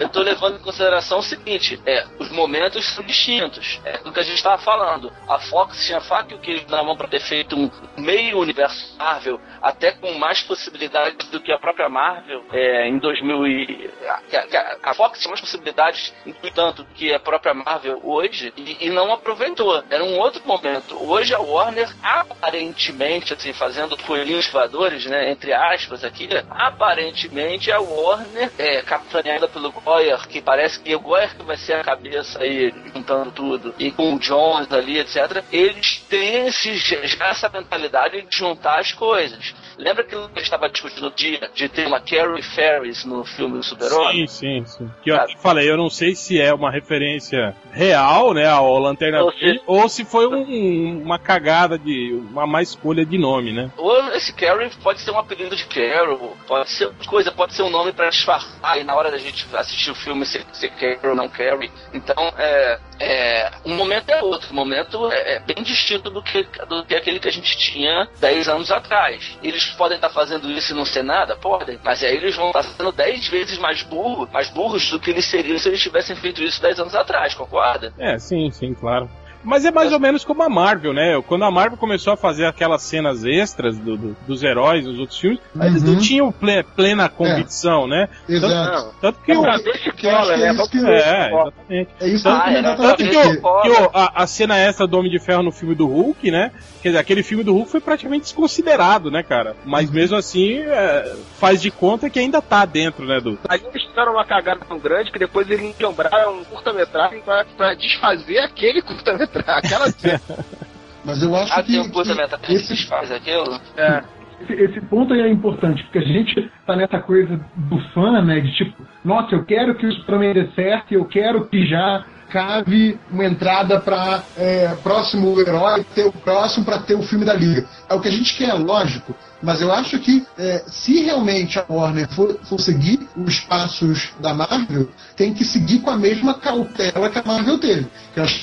eu estou levando em consideração o seguinte: é, os momentos são distintos. É do que a gente estava falando. A Fox tinha faca e o que na mão para ter feito um meio universo Marvel, até com mais possibilidades do que a própria Marvel é, em 2000 e, a, a, Fox tinha mais possibilidades, tanto que a própria Marvel hoje e, e, não aproveitou. Era um outro momento. Hoje a Warner aparentemente, assim, fazendo coelhinhos voadores, né, entre aspas aqui, aparentemente a Warner é, capitaneada pelo Goyer, que parece que o Goyer que vai ser a cabeça aí, juntando tudo, e com o Jones ali, etc., eles têm esse, já essa mentalidade de juntar as coisas. Lembra que a gente estava discutindo no dia de ter uma Carrie Ferris no filme do Super-Homem? Sim, sim, sim. Que eu ah. falei, eu não sei se é uma referência real, né, ao Lanterna ou se, ou se foi um, uma cagada de uma má escolha de nome, né? Ou esse Carrie pode ser um apelido de Carol, pode ser coisa, pode ser um nome para disfarçar e na hora da gente assistir o filme se, se Carrie ou não Carrie. Então, é, é, um momento é outro, um momento é, é, bem distinto do que, do que aquele que a gente tinha 10 anos atrás. Eles podem estar fazendo isso e não ser nada? Podem, mas aí eles vão estar sendo 10 vezes mais burros, mais burros do que eles seriam se eles tivessem feito isso 10 anos atrás, concorda? É, sim, sim, claro. Mas é mais ou menos como a Marvel, né? Quando a Marvel começou a fazer aquelas cenas extras do, do, dos heróis nos outros filmes, uhum. eles não tinham ple, plena convicção, é. né? Exato. Tanto, tanto que o. É, que é, isso que é, exatamente. É isso tanto, que, ah, tanto que, o, que o, a, a, cena extra do Homem de Ferro no filme do Hulk, né? Quer dizer, aquele filme do Hulk foi praticamente desconsiderado, né, cara? Mas uhum. mesmo assim, é, faz de conta que ainda tá dentro, né, do. Aí eles fizeram uma cagada tão grande que depois eles lembraram um curta-metragem pra, pra desfazer aquele curta-metragem <laughs> aquela Mas eu acho ah, que, um que esse, faz aquilo? É. Esse, esse, ponto aí é importante, porque a gente tá nessa coisa do fã, né? De tipo, nossa, eu quero que o Superman dê certo, eu quero que já cave uma entrada para é, próximo herói ter o próximo para ter o filme da Liga. É o que a gente quer, lógico. Mas eu acho que é, se realmente a Warner for, for, seguir os passos da Marvel, tem que seguir com a mesma cautela que a Marvel teve.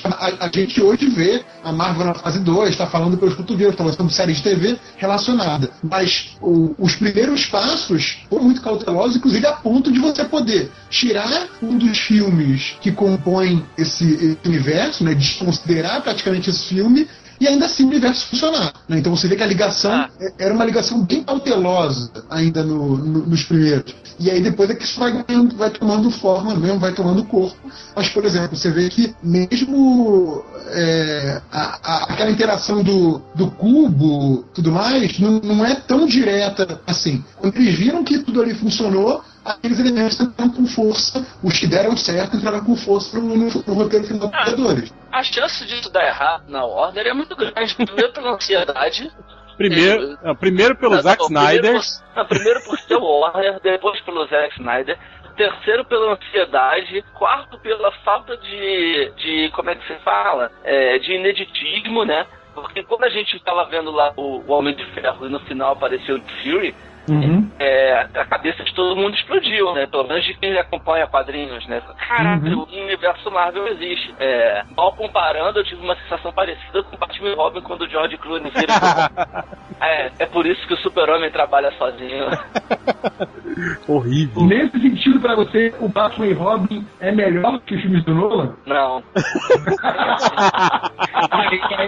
A, a, gente hoje vê a Marvel na fase 2, está falando pelos cotovelos, está lançando série de TV relacionada. Mas o, os primeiros passos foram muito cautelosos, inclusive a ponto de você poder tirar um dos filmes que compõem esse, esse universo, né, desconsiderar praticamente esse filme e ainda assim o universo funcionar. Né? Então você vê que a ligação ah. É, era uma ligação bem cautelosa ainda no, no, nos primeiros. E aí depois é que isso vai, ganhando, vai tomando forma mesmo, vai tomando corpo. Mas, por exemplo, você vê que mesmo é, a, a, aquela interação do, do cubo tudo mais, não, não é tão direta assim. Quando eles viram que tudo ali funcionou, aqueles elementos entraram com força, os que deram certo entraram com força no, no, no roteiro final dos Vingadores. A chance disso dar errado na Warner é muito grande. Primeiro pela ansiedade. Primeiro, é, primeiro pelo Zack Snyder. Primeiro por, primeiro por ser o Warner, depois pelo Zack Snyder terceiro pela ansiedade, quarto pela falta de, de como é que se fala, é, de ineditismo, né? Porque quando a gente estava vendo lá o, o Homem de Ferro e no final apareceu o Fury, Uhum. É, a cabeça de todo mundo explodiu, né? Pelo menos de quem acompanha quadrinhos, né? Caraca, uhum. o universo Marvel existe. É, mal comparando, eu tive uma sensação parecida com o Batman e Robin quando o George Clooney vira. <laughs> é, é por isso que o Super-Homem trabalha sozinho. <laughs> Horrível. Nesse sentido, pra você, o Batman e Robin é melhor que os filmes do Nolan? Não. <laughs>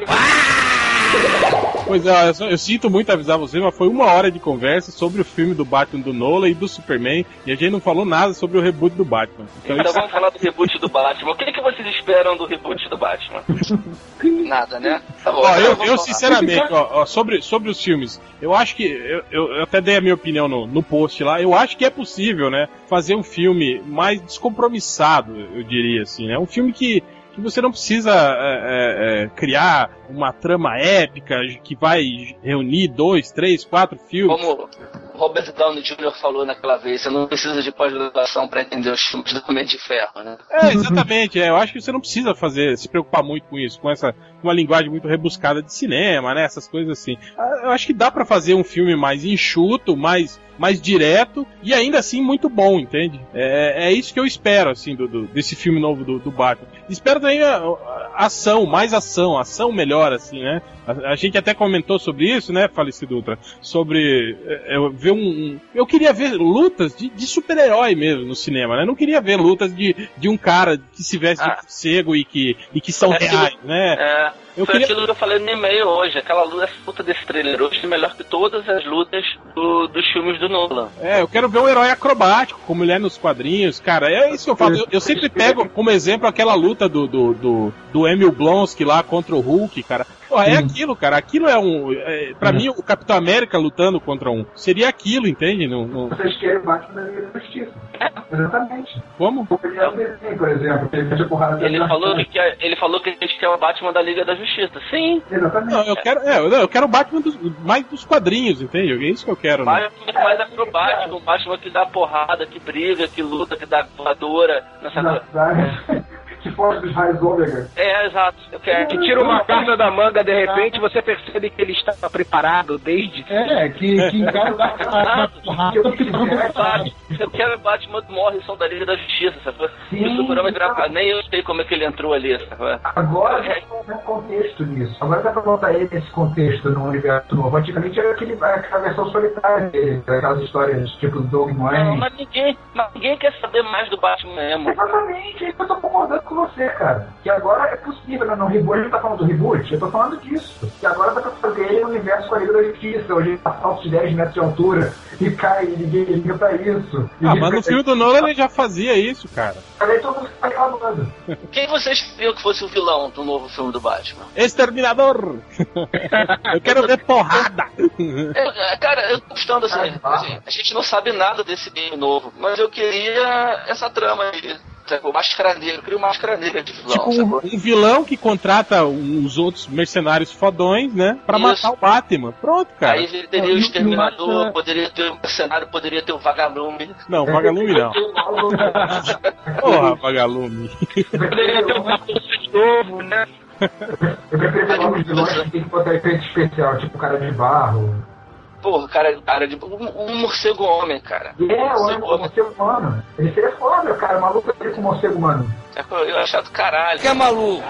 Pois é, eu, eu, sinto muito avisar você, mas foi uma hora de conversa sobre o filme do Batman do Nolan e do Superman, e a gente não falou nada sobre o reboot do Batman. Então, então isso... vamos falar do reboot do Batman. O que, é que vocês esperam do reboot do Batman? <laughs> nada, né? Tá bom, ó, então eu, eu sinceramente, ó, ó, sobre, sobre os filmes, eu acho que. Eu, eu, até dei a minha opinião no, no post lá, eu acho que é possível, né? Fazer um filme mais descompromissado, eu diria assim, né? Um filme que que você não precisa é, é, é, criar uma trama épica que vai reunir dois, três, quatro filmes. Como Robert Downey Jr. falou naquela vez, você não precisa de pós-graduação para entender os filmes do Homem de Ferro, né? É, exatamente. É, eu acho que você não precisa fazer, se preocupar muito com isso, com essa uma linguagem muito rebuscada de cinema, né? Essas coisas assim. Ah, eu acho que dá para fazer um filme mais enxuto, mais mais direto e ainda assim muito bom, entende? É, é isso que eu espero, assim, do, do desse filme novo do, do Batman. Espero também a, a ação, mais ação, ação melhor, assim, né? A, a, gente até comentou sobre isso, né, falecido Ultra? Sobre é, é ver um, um, Eu queria ver lutas de, de super-herói mesmo no cinema, né? Eu não queria ver lutas de, de um cara que se veste ah. de cego e que, e que são é reais, né? É. Eu Foi queria... aquilo que eu falei no e-mail hoje. Aquela luta, essa luta desse trailer hoje é melhor que todas as lutas do, dos filmes do Nolan. É, eu quero ver um herói acrobático, como ele é nos quadrinhos, cara. É isso que eu falo. Eu, eu sempre pego como exemplo aquela luta do, do, do, do Emil Blonsky lá contra o Hulk, cara. Pô, é aquilo, cara. Aquilo é um. É, pra mim, o Capitão América lutando contra um. Seria aquilo, entende? No, no... Vocês querem o Batman da Liga da Justiça. É. Exatamente. Como? Ele, é por exemplo, ele, porrada ele falou que ele falou que a gente quer o Batman da Liga da Justiça. Sim. Exatamente. Não, eu quero, é, eu quero o Batman dos, mais dos quadrinhos, entende? É isso que eu quero. Né? Batman mais acrobático, um Batman que dá porrada, que briga, que luta, que dá voadora. Nessa... Não, <laughs> que foge dos raios ômega. É, exato. Eu quero. Que tira uma carta da manga, de repente você percebe que ele está preparado desde. É, que, que encara Eu quero o Batman Morrison da Liga da Justiça, sabe? Sim, o Superman virar. Nem eu sei como é que ele entrou ali, sabe? Agora é. tem um contexto nisso. Agora dá pra botar ele nesse contexto no universo novo. Antigamente era aquele, aquela versão solitária dele, aquelas histórias tipo do Doug Não, mas ninguém, mas ninguém quer saber mais do Batman mesmo. Exatamente, é eu tô concordando com você, cara. Que agora é possível, né? no reboot, a gente tá falando do reboot, eu tô falando disso. Que agora dá pra fazer ele no universo com a Liga da Justiça, hoje ele tá salto de 10 metros de altura e cai e ninguém liga pra isso. Ah, mas no filme do Nolan ele já fazia isso, cara. Aí todo mundo tá reclamando. Quem vocês viram que fosse o vilão do novo filme do Batman? Exterminador! <laughs> eu quero ver porrada! É, cara, eu tô gostando assim, assim, a gente não sabe nada desse game novo, mas eu queria essa trama aí o Máscara Negra, cria o Máscara Negra de vilão. Tipo, um, um, vilão que contrata uns outros mercenários fodões, né? Pra Isso. matar o Batman. Pronto, cara. Aí ele teria o Exterminador, poderia ter o mercenário, poderia ter o Vagalume. Não, Vagalume não. <laughs> Porra, Vagalume. Poderia ter um Vagalume novo, né? Tem que botar efeito especial, tipo cara de barro. Porra, cara, cara de. Um, um morcego homem, cara. É, um morcego, morcego humano. Ele seria foda, cara. Maluco ele com morcego humano. É, eu achava do caralho. Que é maluco?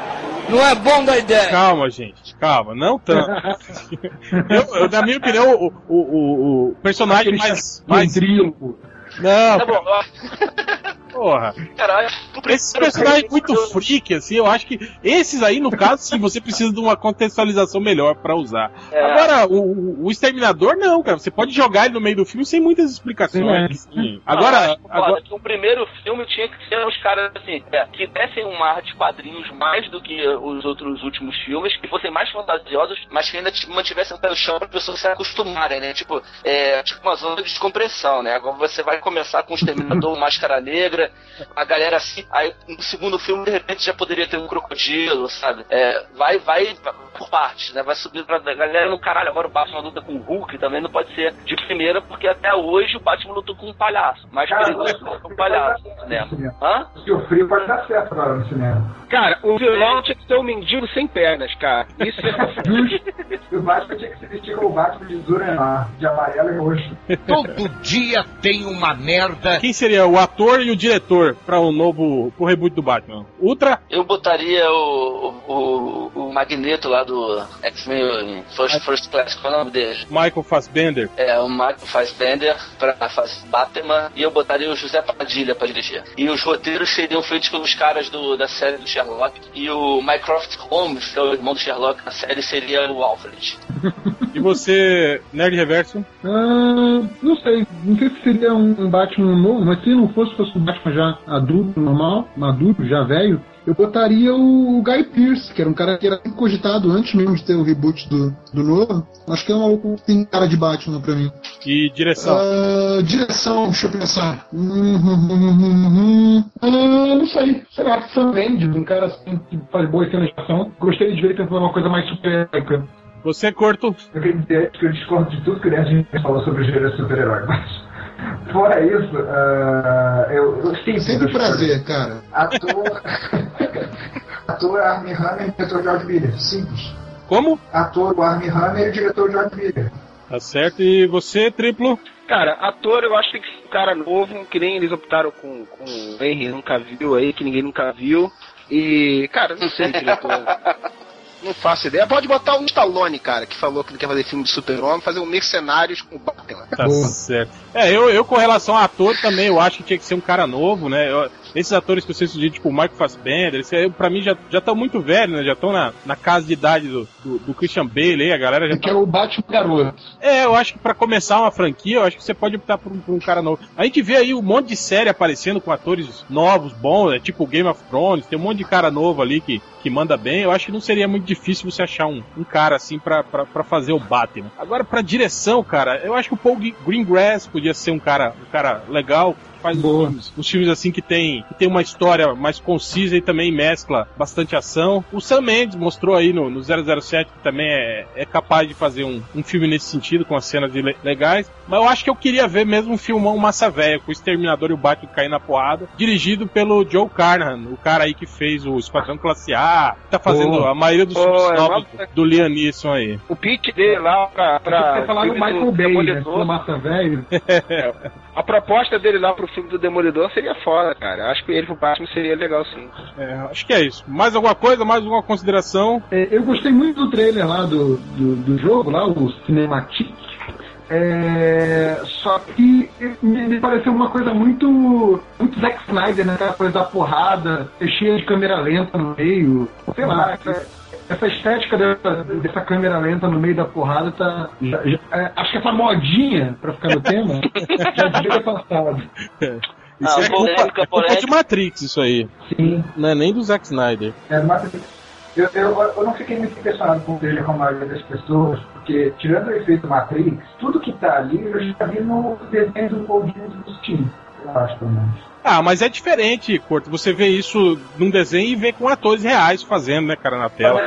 Não é bom da ideia. Calma, gente. Calma, não tanto. <laughs> eu, eu, na minha opinião, o, o, o, o personagem mais. mais... Não, tá bom. <laughs> Porra. Caralho. Esses personagens muito freak, assim, eu acho que esses aí, no caso, sim, você precisa de uma contextualização melhor para usar. É. Agora, o, o, Exterminador, não, cara. Você pode jogar ele no meio do filme sem muitas explicações. Sim. Agora. Não, agora... o primeiro filme tinha que ser os caras, assim, é, que dessem um mar de quadrinhos mais do que os outros últimos filmes, que fossem mais fantasiosos, mas que ainda mantivessem o pé no chão para as pessoas se acostumarem, né? Tipo, é, tipo uma zona de descompressão, né? Agora você vai começar com o Exterminador, Máscara Negra, a galera assim, aí no segundo filme de repente já poderia ter um crocodilo, sabe? É, vai, vai por partes, né? Vai subindo pra galera no caralho, agora o Batman luta com o Hulk também não pode ser de primeira, porque até hoje o Batman lutou com um palhaço, mais perigoso que um palhaço no cinema. Hã? Se o frio pode dar certo agora no cinema. Cara, o vilão tinha que ser um mendigo sem pernas, cara. Isso é <laughs> justo. o Batman tinha que se vestir como o Batman de Zurenar, de amarelo e roxo. Todo dia tem uma merda. Quem seria o ator e o diretor para o novo pro reboot do Batman? Ultra? Eu botaria o, o, o Magneto lá do X-Men First, First Class, qual é o nome dele? Michael Fassbender. É, o Michael Fassbender pra fazer Batman e eu botaria o José Padilha pra dirigir. E os roteiros seriam feitos pelos caras do, da série do Sherlock e o Mycroft Holmes, que é o irmão do Sherlock na série, seria o Alfred. <laughs> e você, Nerd Reverso? Ah, não sei. Não sei se seria um Batman novo, mas se não fosse, fosse um Batman já adulto, normal, maduro, já velho, eu botaria o Guy Pearce, que era um cara que era cogitado antes mesmo de ter o reboot do, do novo. Acho que é um maluco que tem cara de Batman pra mim. E direção? Uh, direção, deixa eu pensar. Uh, não sei. Será que Sam Mendes, um cara assim que faz boa cena de ação. Gostaria de ver ele tentando uma coisa mais super Você, Corto? Eu queria dizer que eu discordo de tudo que o gente falou sobre o gênero super-herói, mas. Fora isso, uh, eu, eu sim, Sempre prazer, cara. Ator. <laughs> ator Armie Hammer e diretor George Miller. Simples. Como? Ator Armie Hammer e diretor George Miller. Tá certo. E você, Triplo? Cara, ator eu acho que tem que ser um cara novo, que nem eles optaram com, com o Henry nunca viu aí, que ninguém nunca viu. E, cara, não sei, diretor. <laughs> Não faço ideia. Pode botar o Stallone, cara, que falou que ele quer fazer filme de super-homem, fazer um Mercenários com o Batman. Tá Boa. certo. É, eu, eu com relação a ator também, eu acho que tinha que ser um cara novo, né? Eu, esses atores que você sugeriu, tipo o Michael Fassbender, esse, pra mim já estão muito velhos, né? Já estão na, na casa de idade do, do, do Christian Bale aí, a galera já. Que tá... é o Batman garoto. É, eu acho que pra começar uma franquia, eu acho que você pode optar por um, por um, cara novo. A gente vê aí um monte de série aparecendo com atores novos, bons, né? tipo Game of Thrones, tem um monte de cara novo ali que, que manda bem. Eu acho que não seria muito difícil você achar um, um cara assim pra, pra, pra fazer o Batman. Agora, pra direção, cara, eu acho que o Paul Greengrass podia ser um cara, um cara legal faz os filmes, os filmes assim que tem, que tem uma história mais concisa e também mescla bastante ação. O Sam Mendes mostrou aí no, no 007 que também é, é capaz de fazer um, um filme nesse sentido, com as cenas de, legais. Mas eu acho que eu queria ver mesmo um filmão massa velha, com o Exterminador e o Batman caindo na porrada, dirigido pelo Joe Carnahan, o cara aí que fez o Esquadrão Classe A, que tá fazendo oh. a maioria dos filmes oh, novos é do Liam Neeson aí. O pitch dele lá pra... pra Você falar do Michael Bay, né? Massa velho. <laughs> É, a proposta dele lá pro filme do Demolidor seria foda, cara. Acho que ele pro Batman seria legal sim. É, acho que é isso. Mais alguma coisa? Mais alguma consideração? É, eu gostei muito do trailer lá do, do, do jogo, lá, o Cinematic. É, só que me pareceu uma coisa muito, muito Zack Snyder, né? Aquela coisa da porrada, cheia de câmera lenta no meio. Sei lá, essa estética dessa, dessa câmera lenta no meio da porrada tá. Já, já, é, acho que essa modinha, pra ficar no tema, <laughs> já devia passado. Isso ah, é culpa, é culpa de Matrix, isso aí. Sim. Não é nem do Zack Snyder. É, Matrix. Eu, eu, eu não fiquei muito impressionado com o trailer com a maioria das pessoas, porque, tirando o efeito Matrix, tudo que tá ali eu já vi no desenho do Paul do Steam, eu acho, pelo menos. Ah, mas é diferente, Corto. Você vê isso num desenho e vê com atores reais fazendo, né, cara, na tela.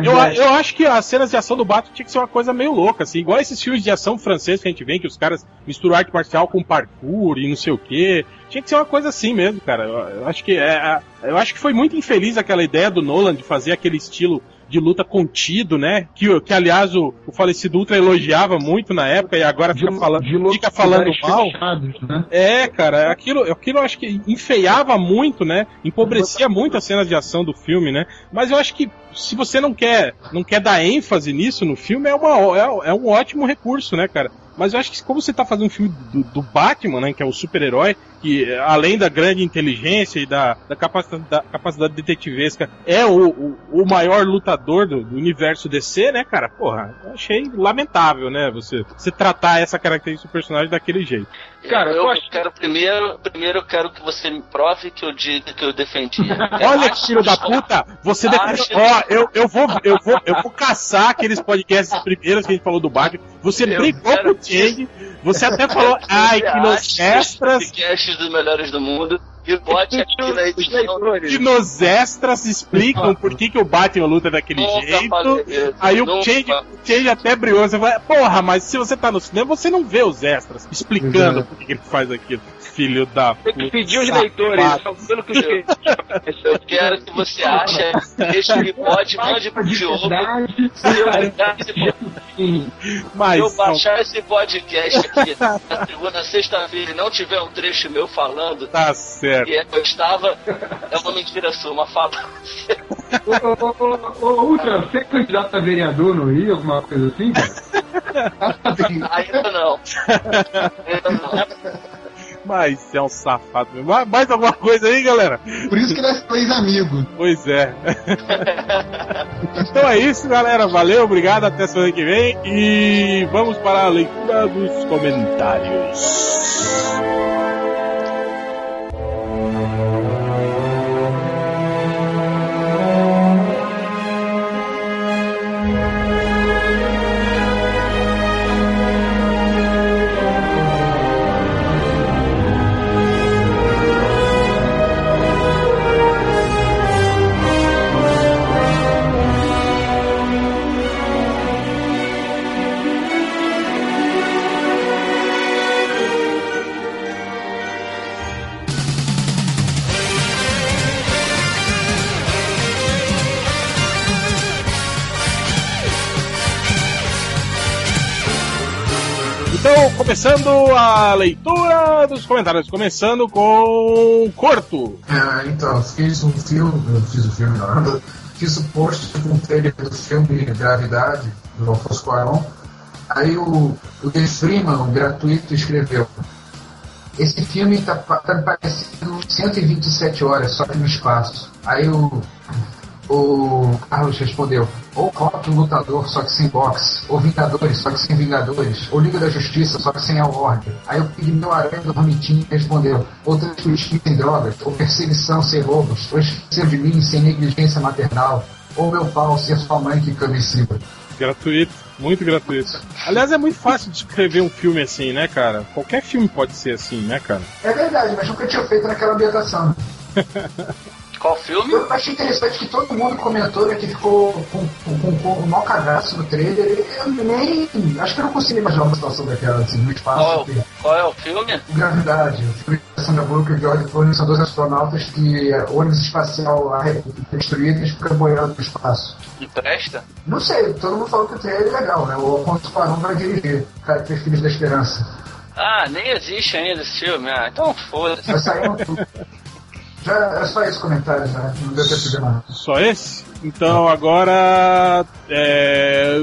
Eu, eu acho que as cenas de ação do Batman tinha que ser uma coisa meio louca, assim. Igual esses filmes de ação francês que a gente vê, que os caras misturam arte marcial com parkour e não sei o quê. Tinha que ser uma coisa assim mesmo, cara. Eu, eu acho que é, eu acho que foi muito infeliz aquela ideia do Nolan de fazer aquele estilo de luta contido, né? Que, que aliás o, o falecido Ultra elogiava muito na época e agora fica falando, de fica falando mal. Fechados, né? É, cara, aquilo, aquilo eu acho que enfeiava muito, né? Empobrecia muito as cenas de ação do filme, né? Mas eu acho que se você não quer, não quer dar ênfase nisso no filme, é, uma, é, é um ótimo recurso, né, cara? Mas eu acho que como você tá fazendo um filme do, do Batman, né, que é o super-herói, que além da grande inteligência e da, da, capacidade, da capacidade detetivesca, é o, o, o maior lutador do, do, universo DC, né, cara? Porra, eu achei lamentável, né, você, você tratar essa característica do personagem daquele jeito. Cara, eu, eu acho... quero primeiro, primeiro eu quero que você me prove que eu diga que eu defendi. <laughs> Olha que filho da puta, você defende. Ó, eu, eu vou, eu vou, eu vou caçar aqueles podcasts primeiros que a gente falou do Batman. Você eu brigou com o Change, você até falou, <laughs> ai, que nos extras. Dos melhores do mundo. E aqui na edição. E nos extras explicam por que, que o Batman luta daquele Nunca jeito. Aí o Change, o Change até brilhou. Você fala, porra, mas se você tá no cinema, você não vê os extras explicando por que, que ele faz aquilo filho da puta. Tem que pedir os leitores, falando que Eu quero que você ache este bigode, mande pro Diogo. Se eu baixar esse podcast aqui na segunda, sexta-feira e não tiver um trecho meu falando tá certo. Que eu estava, é uma mentira sua, uma fala. ô, Ultra, você é candidato a vereador no Rio, alguma coisa assim? Ainda não. Ainda não. Mas é um safado mesmo. Mais alguma coisa aí, galera? Por isso que nós três amigos. Pois é. então é isso, galera. Valeu, obrigado. Até semana que vem. E vamos para a leitura dos comentários. Então, começando a leitura dos comentários, começando com Corto. É, então, fiz um filme, fiz o filme, não, fiz o post com o trailer do filme Gravidade, do Alfonso Cuarón. Aí o, o Dave Freeman, gratuito, escreveu esse filme tá, tá parecendo 127 horas, só que no espaço. Aí o, o Carlos respondeu, ou Rock Lutador, só que sem boxe, ou Vingadores, só que sem Vingadores, ou Liga da Justiça, só que sem a Ordem. Aí o Pigmeu Aranha do Romitinho respondeu, ou Transfugir sem drogas, ou Perseguição sem roubos, ou Esquecer de mim sem negligência maternal, ou Meu pau ser sua mãe que cima. Gratuito, muito gratuito. Aliás, é muito fácil de escrever um filme assim, né, cara? Qualquer filme pode ser assim, né, cara? É verdade, mas nunca tinha feito naquela ambientação. <laughs> Qual filme? Eu achei interessante que todo mundo comentou né, que ficou com, com, com, com um mau cagaço no trailer. Eu nem. Acho que eu não consigo imaginar uma situação daquela, assim, no espaço. Qual, qual é o filme? Gravidade. O filme da Sandra Bullock e o George Clooney são dois astronautas que o ônibus espacial lá é destruído e ficam boiando no espaço. E presta? Não sei, todo mundo falou que o trailer é legal, né? O Alfonso Cuarón vai dirigir, o cara que fez Filhos da Esperança. Ah, nem existe ainda esse filme. Ah, então foda-se. Vai sair um... <laughs> Já é só esse comentário, né? Não deu tempo de mais. Só esse? Então agora. É.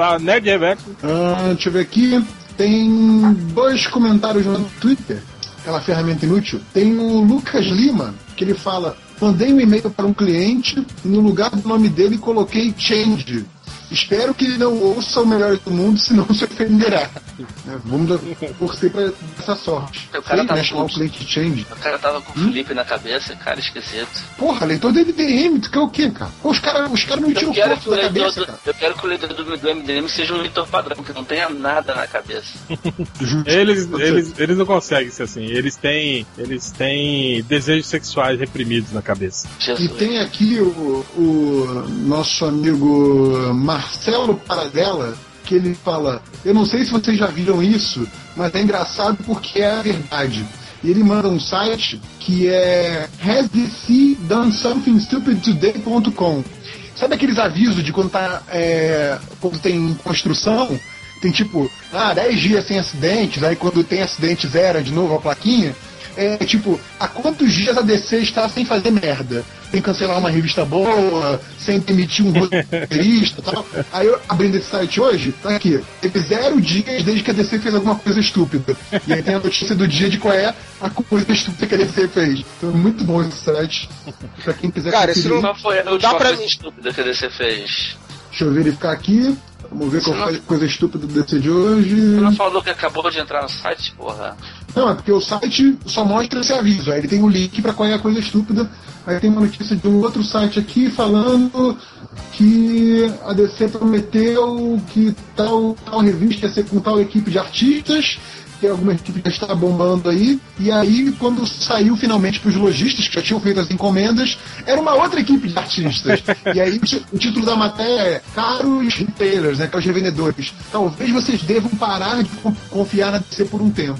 A Nerd Reverso. Ah, deixa eu ver aqui. Tem dois comentários no Twitter, aquela ferramenta inútil. Tem o Lucas Lima, que ele fala: mandei um e-mail para um cliente e no lugar do nome dele coloquei change. Espero que ele não ouça o melhor do mundo, senão se ofenderá. É, vamos dar- torcer pra essa sorte. O cara Sei, tava né, com- o. O cara tava com o Felipe na cabeça, cara, esquisito. Porra, leitor do MDM, tu quer o quê, cara? Pô, os caras os cara não Eu tiram foto da cabeça, do, cara. eu quero que o leitor do, do MDM seja um leitor padrão, que não tenha nada na cabeça. <laughs> Eles, eles, eles não conseguem ser assim. Eles têm, eles têm desejos sexuais reprimidos na cabeça. E tem aqui o, o nosso amigo Marcelo Paradela, que ele fala: Eu não sei se vocês já viram isso, mas é engraçado porque é a verdade. E ele manda um site que é Has DC Done Something Stupid Today.com. Sabe aqueles avisos de quando tá. é, quando tem construção? Tem tipo, ah, 10 dias sem acidentes, aí quando tem acidente zero de novo a plaquinha. É tipo, há quantos dias a DC está sem fazer merda? Sem cancelar uma revista boa, sem demitir um <laughs> roteirista e tal. Aí eu abrindo esse site hoje, tá aqui. Teve zero dias desde que a DC fez alguma coisa estúpida. E aí tem a notícia do dia de qual é a coisa estúpida que a DC fez. Então é muito bom esse site. Pra quem quiser Cara, isso conferir. não- Qual foi a Não última pra coisa estúpida que a DC fez? Deixa eu verificar aqui. Vamos ver qual Você não- foi a coisa estúpida do DC de hoje. Você não falou que acabou de entrar no site, porra? Não, é porque o site só mostra esse aviso. Aí ele tem o link pra qual é a coisa estúpida. Aí tem uma notícia de um outro site aqui falando que a DC prometeu que tal, tal revista ia ser com tal equipe de artistas. Tem alguma equipe que já está bombando aí. E aí, quando saiu finalmente para os lojistas, que já tinham feito as encomendas, era uma outra equipe de artistas. e aí, o título da matéria é Caros retailers, né, caros revendedores. Talvez vocês devam parar de con- confiar na DC por um tempo.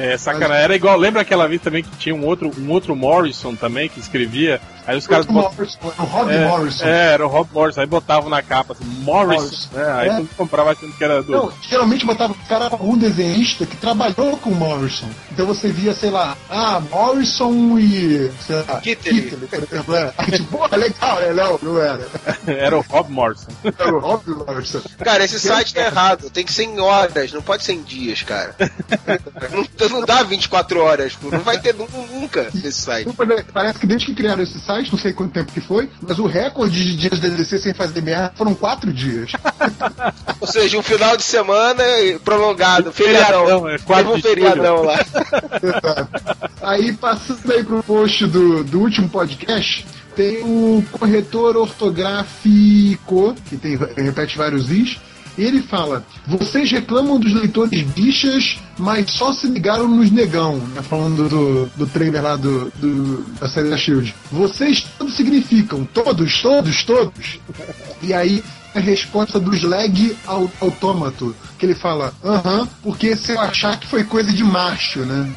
É, sacanagem. Era igual, lembra aquela vez também que tinha um outro, um outro Morrison também que escrevia? Aí os caras Morrison, o Rob é, Morrison. É, era o Rob Morrison. Aí botavam na capa assim, Morrison. Morrison. né? Aí É. todo mundo comprava achando que era do. Não, geralmente botava o cara algum desenhista que trabalhou com o Morrison. Então você via, sei lá, ah, Morrison e. sei lá, Kittley. Por exemplo. É. Aí, tipo, porra, legal, é, não, não era. <laughs> era o Rob Morrison. Era o Rob Morrison. Cara, esse site tá errado. Tem que ser em horas, não pode ser em dias, cara. <laughs> não, não dá 24 horas, pô. não vai ter nu- nunca esse site. Parece que desde que criaram esse site, não sei quanto tempo que foi, mas o recorde de dias da DC sem fazer merda foram quatro dias. Ou seja, um final de semana prolongado, feriadão. Feriadão, é, quatro um de feriadão lá. Exato. Aí, passando aí pro post do, do último podcast, tem o corretor ortográfico, que tem, repete vários is, e ele fala: Vocês reclamam dos leitores bichas, mas só se ligaram nos negão, né? Falando do, do trailer lá do, do- da série da Shield. Vocês todos significam, todos, todos, todos. E aí a resposta do Slag ao autômato, que ele fala, aham, porque se eu achar que foi coisa de macho, né?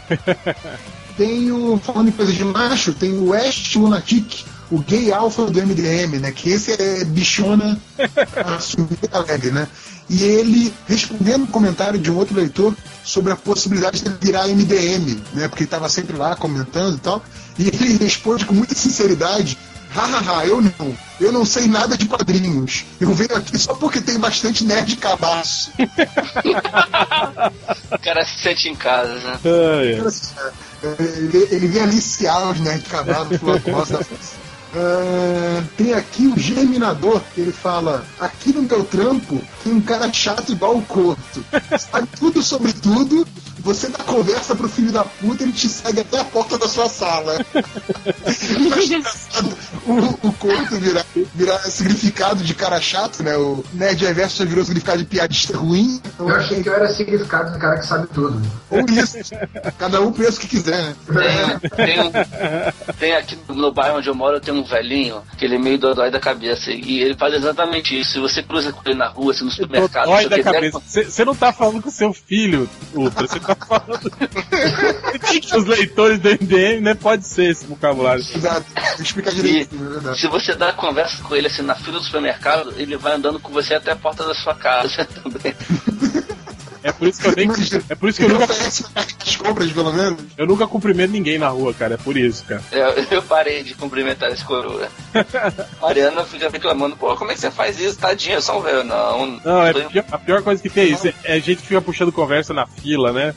<laughs> tem o, falando em coisa de macho, tem o West Lunatic, o gay alfa do MDM, né? Que esse é bichona assumida alegre, né? e ele respondendo um comentário de um outro leitor sobre a possibilidade de ele virar MDM, né? Porque ele estava sempre lá comentando e tal. E ele responde com muita sinceridade: hahaha, eu não. Eu não sei nada de quadrinhos. Eu venho aqui só porque tem bastante nerd cabaço. o cara se sente em casa, né? Ele, ele vem aliciar os nerd cabaços pela costa. Uh, tem aqui o Germinador, que ele fala: aqui no meu trampo tem um cara chato igual o Corto. Sabe tudo sobre tudo, você dá conversa pro filho da puta, ele te segue até a porta da sua sala. <laughs> o, o Corto virar, virar significado de cara chato, né? O Nerd Reverso já virou significado de piadista ruim. Eu achei que eu era significado de cara que sabe tudo. Ou isso. Cada um pensa o que quiser, né? Tem, tem, tem aqui no bairro onde eu moro, tem um velhinho, que ele é meio dodói da cabeça. E ele faz exatamente isso. Se você cruza com ele na rua, assim, no supermercado. Dodói da cabeça. Você não tá falando com seu filho, Ultra. Você tá falando. <laughs> Os leitores do MDM, né? Pode ser esse vocabulário. Exato. Explicar direito. E, se você dá conversa com ele assim na fila do supermercado, ele vai andando com você até a porta da sua casa <laughs> também. É por isso que eu nem. É por isso que eu nunca. As compras, pelo menos. Eu nunca cumprimento ninguém na rua, cara. É por isso, cara. Eu, eu parei de cumprimentar esse coroa. Mariana fica reclamando, pô, como é que você faz isso? Tadinho, eu sou um velho. Não, não é pior, a pior coisa que tem é isso. É, é gente que fica puxando conversa na fila, né?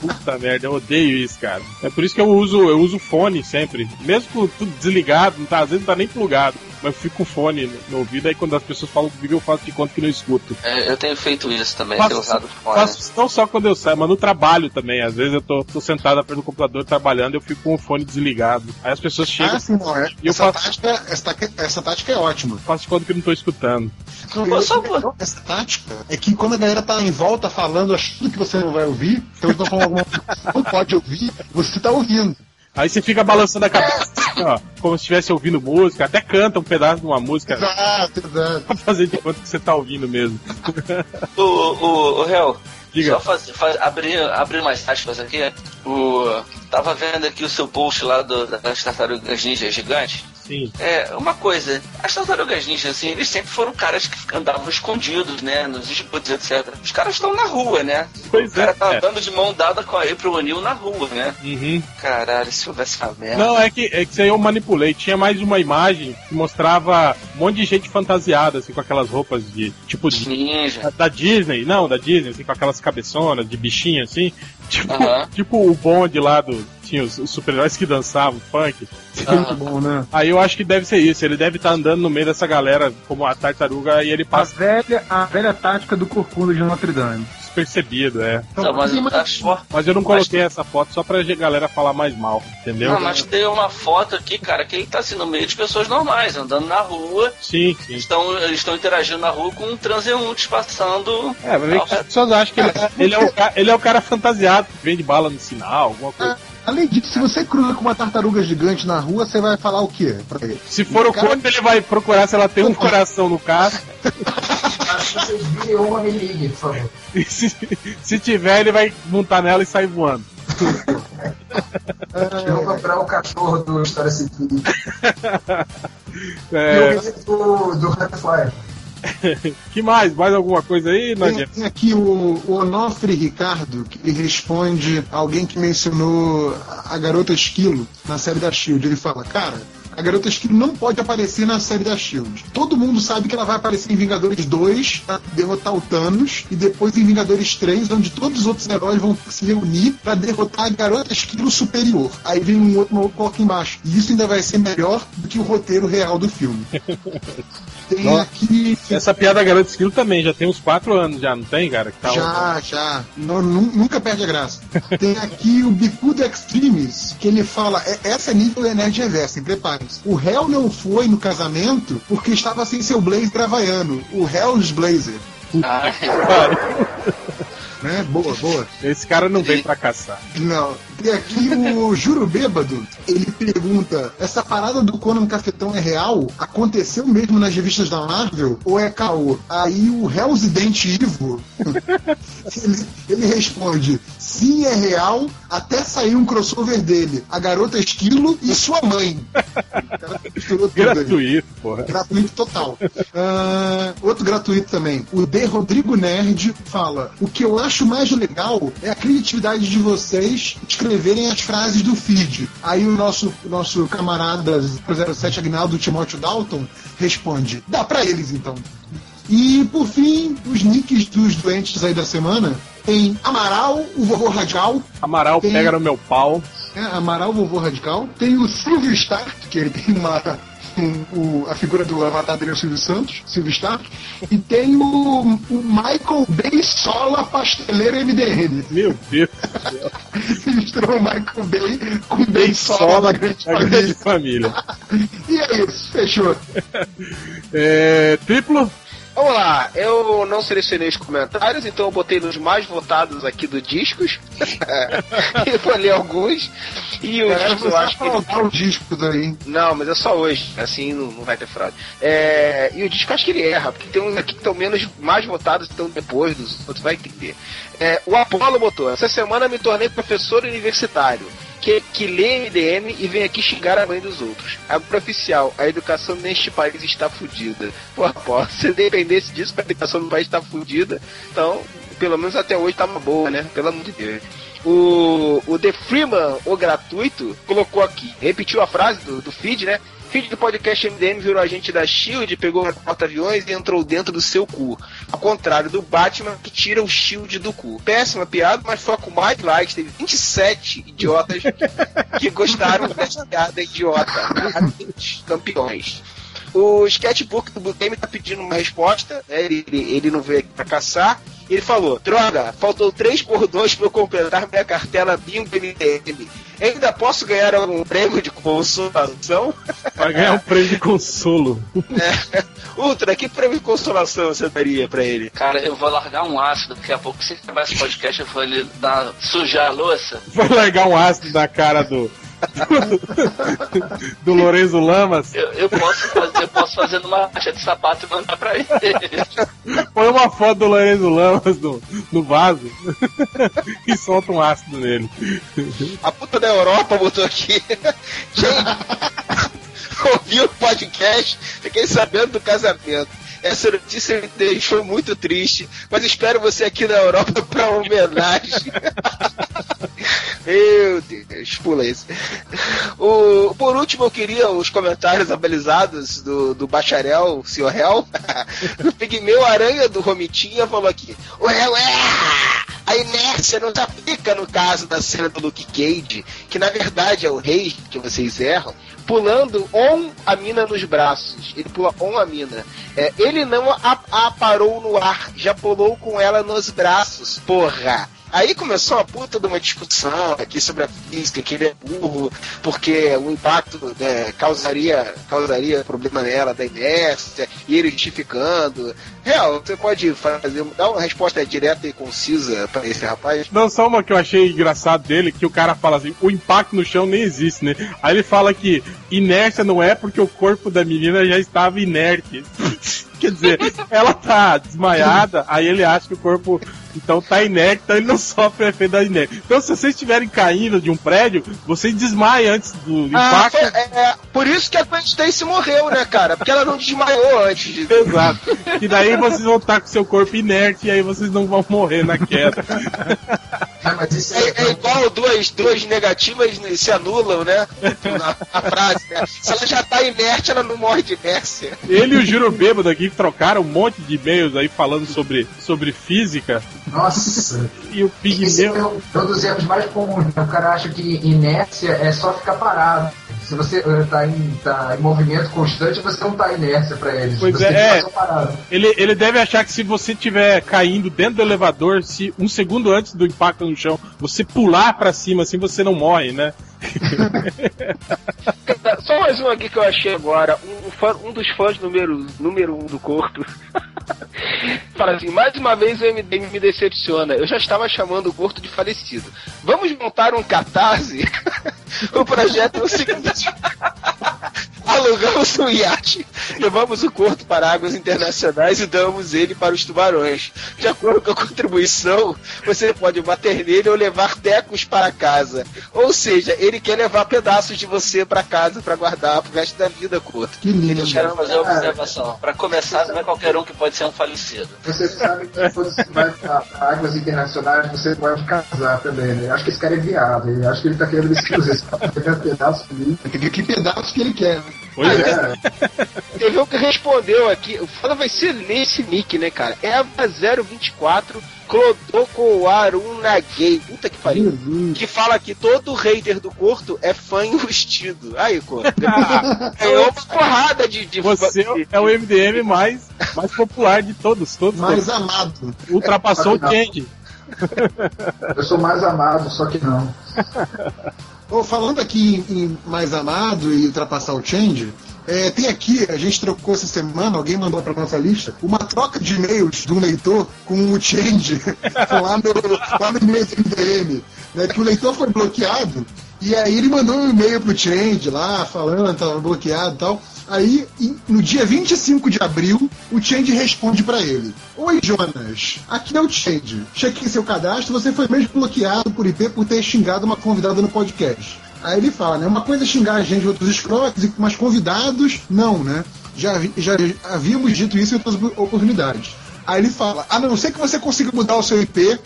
Puta merda, eu odeio isso, cara. É por isso que eu uso, eu uso fone sempre. Mesmo com tudo desligado, não tá, às vezes não tá nem plugado mas eu fico com fone no ouvido, aí quando as pessoas falam comigo, eu faço de conta que não escuto. É, eu tenho feito isso também, faço, usado fone. Faço não só quando eu saio, mas no trabalho também. Às vezes eu tô, tô sentado perto do computador trabalhando eu fico com o fone desligado. Aí as pessoas chegam. Ah, sim, não, é. e eu essa, faço... tática, essa, essa tática é ótima. Faço de conta que não tô escutando. Não, só essa tática é que quando a galera tá em volta falando achando que você não vai ouvir, então falando alguma coisa não pode ouvir, você tá ouvindo. Aí você fica balançando a cabeça, ó, como se estivesse ouvindo música, até canta um pedaço de uma música. Exato, exato. Pra fazer de conta que você tá ouvindo mesmo. o, o, o Real, Diga. Só faz, faz, abrir, abrir mais aspas aqui. O, tava vendo aqui o seu post lá do, das tartarugas ninja gigantes. Sim. É, uma coisa, as tartarugas ninja, assim, eles sempre foram caras que andavam escondidos, né, nos esgotos, etc. Os caras estão na rua, né? Pois o cara é, tá é. andando de mão dada com a April O'Neil na rua, né? Uhum. Caralho, se houvesse essa merda. Não, é que, é que isso aí eu manipulei. Tinha mais uma imagem que mostrava um monte de gente fantasiada, assim, com aquelas roupas de. Tipo de. Ninja. Da, da Disney, não, da Disney, assim, com aquelas cabeçonas de bichinho, assim. Tipo, Aham. tipo o bonde lá do. Tinha os, os super-heróis que dançavam funk. Muito bom, né? Aí eu acho que deve ser isso. Ele deve estar andando no meio dessa galera como a tartaruga e ele A passa velha, a velha tática do corcunda de Notre Dame. despercebido, é. Não, mas, Mas eu não coloquei essa foto só pra galera falar mais mal, entendeu? Não, mas tem uma foto aqui, cara, que ele tá assim no meio de pessoas normais, andando na rua. Sim, sim. Estão, eles estão interagindo na rua com transeuntes passando. É, mas as pessoas acham que ele, ele é o cara, ele é o cara fantasiado que vende bala no sinal, alguma coisa. Além disso, se você cruza com uma tartaruga gigante na rua, você vai falar o quê pra ele? Se for o cara- corpo, ele vai procurar se ela tem um <laughs> coração no carro. Se vocês virem uma, me ligue, por favor. E se, se tiver, ele vai montar nela e sair voando. Eu vou comprar o cachorro do História Civil. <laughs> É, E o do, do Redfire. <laughs> que mais? Mais alguma coisa aí, Tem, Nadia? tem aqui o, o Onofre Ricardo, que responde a alguém que mencionou a garota Esquilo na série da Shield. Ele fala, cara, a garota Esquilo não pode aparecer na série da Shield. Todo mundo sabe que ela vai aparecer em Vingadores 2 pra derrotar o Thanos e depois em Vingadores 3, onde todos os outros heróis vão se reunir pra derrotar a garota Esquilo superior. Aí vem um outro maluco coloca embaixo. E isso ainda vai ser melhor do que o roteiro real do filme. <laughs> Tem Nossa. aqui. Essa piada Garota Esquilo também, já tem uns 4 anos já, não tem, cara? Que tá Já, já. Não, nu- nunca perde a graça. <laughs> Tem aqui o Bicudo Extremes, que ele fala: é, essa é nível Nerd Reverso, preparem-se. O réu não foi no casamento porque estava sem seu blazer havaiano, o Hell's Blazer. Ah, <laughs> Né? Boa, boa. Esse cara não vem pra caçar. Não. Tem aqui o Juro Bêbado. Ele pergunta: essa parada do Conan Cafetão é real? Aconteceu mesmo nas revistas da Marvel? Ou é caô? Aí o Hell's Dente Ivo <laughs> ele, ele responde: sim é real até sair um crossover dele. A garota esquilo e sua mãe. gratuito, porra. Gratuito total. Uh, outro gratuito também. O D. Rodrigo Nerd fala: O que eu acho mais legal é a criatividade de vocês escreverem as frases do feed. Aí o nosso, nosso camarada 07 Agnaldo Timóteo Dalton responde: Dá pra eles então. E por fim, os nicks dos doentes aí da semana tem Amaral, o vovô radical. Amaral tem, pega no meu pau. É, Amaral, o vovô radical. Tem o Silvio Start, que ele tem uma o, a figura do avatar dele o Silvio Santos, Silvio Stark, e tem o, o Michael Bay Sola Pasteleiro MDN. Meu Deus <laughs> Misturou o Michael Bay com Bay Sola Grande, grande Família. <laughs> e é isso, fechou. <laughs> é, triplo? Vamos lá, eu não selecionei os comentários, então eu botei nos mais votados aqui do Discos. <laughs> eu ler alguns. E o disco eu acho que. Ele... o disco daí. Não, mas é só hoje, assim não, não vai ter fraude. É... E o disco eu acho que ele erra, porque tem uns aqui que estão menos mais votados, estão depois dos outros, vai entender. É, o Apolo botou: Essa semana me tornei professor universitário que, que lê MDM e vem aqui xingar a mãe dos outros. Agora oficial, a educação neste país está fodida. Pô, pô, <laughs> se dependesse disso, a educação no país está fodida, então, pelo menos até hoje tá uma boa, né? Pelo amor de Deus. O, o The Freeman, o gratuito, colocou aqui, repetiu a frase do, do feed, né? Feed do podcast MDM virou agente da Shield, pegou o porta-aviões e entrou dentro do seu cu. Ao contrário do Batman, que tira o Shield do cu. Péssima piada, mas foi com mais likes. Teve 27 idiotas <laughs> que gostaram dessa piada idiota. Campeões. O sketchbook do Game tá pedindo uma resposta, né? ele, ele, ele não veio aqui pra caçar. Ele falou: Droga, faltou três cordões para eu completar minha cartela Bingo MDM. Ainda posso ganhar algum prêmio de consolação? Vai ganhar um prêmio de consolo. É. Ultra, que prêmio de consolação você daria pra ele? Cara, eu vou largar um ácido. Daqui a pouco, se acabar esse podcast, eu vou ali dar, sujar a louça. Vai largar um ácido na cara do, <laughs> do Lorenzo Lamas. Eu, eu, posso fazer, eu posso fazer numa caixa de sapato e mandar pra ele. Põe uma foto do Lorenzo Lamas no, no vaso <laughs> e solta um ácido nele. A puta da Europa botou aqui. Gente, <laughs> ouvi o podcast, fiquei sabendo do casamento. Essa notícia me deixou muito triste, mas espero você aqui na Europa para homenagem. <laughs> Meu Deus, pula isso. O, por último, eu queria os comentários abelizados do, do bacharel, senhor Hell. <laughs> o pigmeu aranha do Romitinha falou aqui: Ué, ué! A inércia não se aplica no caso da cena do Luke Cage, que na verdade é o rei que vocês erram, pulando on a mina nos braços. Ele pula on a mina. É, ele não a, a parou no ar, já pulou com ela nos braços, porra. Aí começou uma puta de uma discussão aqui sobre a física, que ele é burro, porque o impacto né, causaria, causaria problema nela da inércia, e ele justificando. Real, você pode fazer, dar uma resposta direta e concisa para esse rapaz? Não, só uma que eu achei engraçado dele, que o cara fala assim, o impacto no chão nem existe, né? Aí ele fala que inércia não é porque o corpo da menina já estava inerte. <laughs> Quer dizer, ela tá desmaiada, aí ele acha que o corpo então tá inerte, então ele não <laughs> sofre efeito da inércia. Então se vocês estiverem caindo de um prédio, vocês desmaiam antes do ah, impacto. É, é, por isso que a Gwen Stacy morreu, né, cara? Porque ela não desmaiou antes. De... Exato. E daí vocês vão estar com seu corpo inerte e aí vocês não vão morrer na queda. <laughs> É, é, igual duas, duas negativas se anulam, né? Na, na frase, né? Se ela já tá inerte, ela não morre de inércia. Ele e o Juro Bêbado aqui trocaram um monte de e-mails aí falando sobre, sobre física. Nossa! E o pigmeu. Esse é um dos erros mais comuns. Né? O cara acha que inércia é só ficar parado. Se você está em, tá em movimento constante, você não está inércia para ele. Pois é, é. Ele, ele deve achar que se você estiver caindo dentro do elevador, se um segundo antes do impacto no chão, você pular para cima, assim você não morre, né? <laughs> Só mais um aqui que eu achei agora. Um, fã, um dos fãs número, número um do Corto. <laughs> Fala assim, mais uma vez o MDM me decepciona. Eu já estava chamando o Corto de falecido. Vamos montar um catarse? <laughs> o projeto é o seguinte. <laughs> alugamos um iate, levamos o corpo para águas internacionais e damos ele para os tubarões. De acordo com a contribuição, você pode bater nele ou levar tecos para casa. Ou seja, ele quer levar pedaços de você para casa para guardar pro resto da vida, Corto. Que lindo. Eu quero fazer uma observação. Para começar, não é qualquer um que pode ser um falecido. Você sabe que quando você vai para águas internacionais, você pode casar também, né? Acho que esse cara é viado. Acho que ele tá querendo me <laughs> excusar. Tá pegando pedaço de mim. Que, que pedaço que ele quer. né? Pois é. Teve um que respondeu aqui. O foda vai ser nesse nick, né, cara? Eva024 Clodoko Arunagay. Puta que pariu. Que fala que todo hater do Corto é fã enrustido. Aí, Corto. Ganhou <laughs> uma porrada de. de Você é o MDM mais, mais popular de todos. todos Mais amado. Ultrapassou o Change. Eu sou mais amado, só que não. <laughs> Ô, falando aqui em, mais amado e ultrapassar o Change, é, tem aqui, a gente trocou essa semana, alguém mandou pra nossa lista, uma troca de e-mails de um leitor com o Change <laughs> lá no, lá no e-mail do MDM, né, que o leitor foi bloqueado e aí ele mandou um e-mail pro Change lá, falando que tava bloqueado e tal. Aí, no dia 25 de abril, o Change responde pra ele: Oi, Jonas, aqui é o Change. Chequei seu cadastro, você foi mesmo bloqueado por IP por ter xingado uma convidada no podcast. Aí ele fala, né? Uma coisa é xingar a gente outros escroques, mas convidados, não, né? Já, já havíamos dito isso em outras oportunidades. Aí ele fala, a não ser que você consiga mudar o seu IP,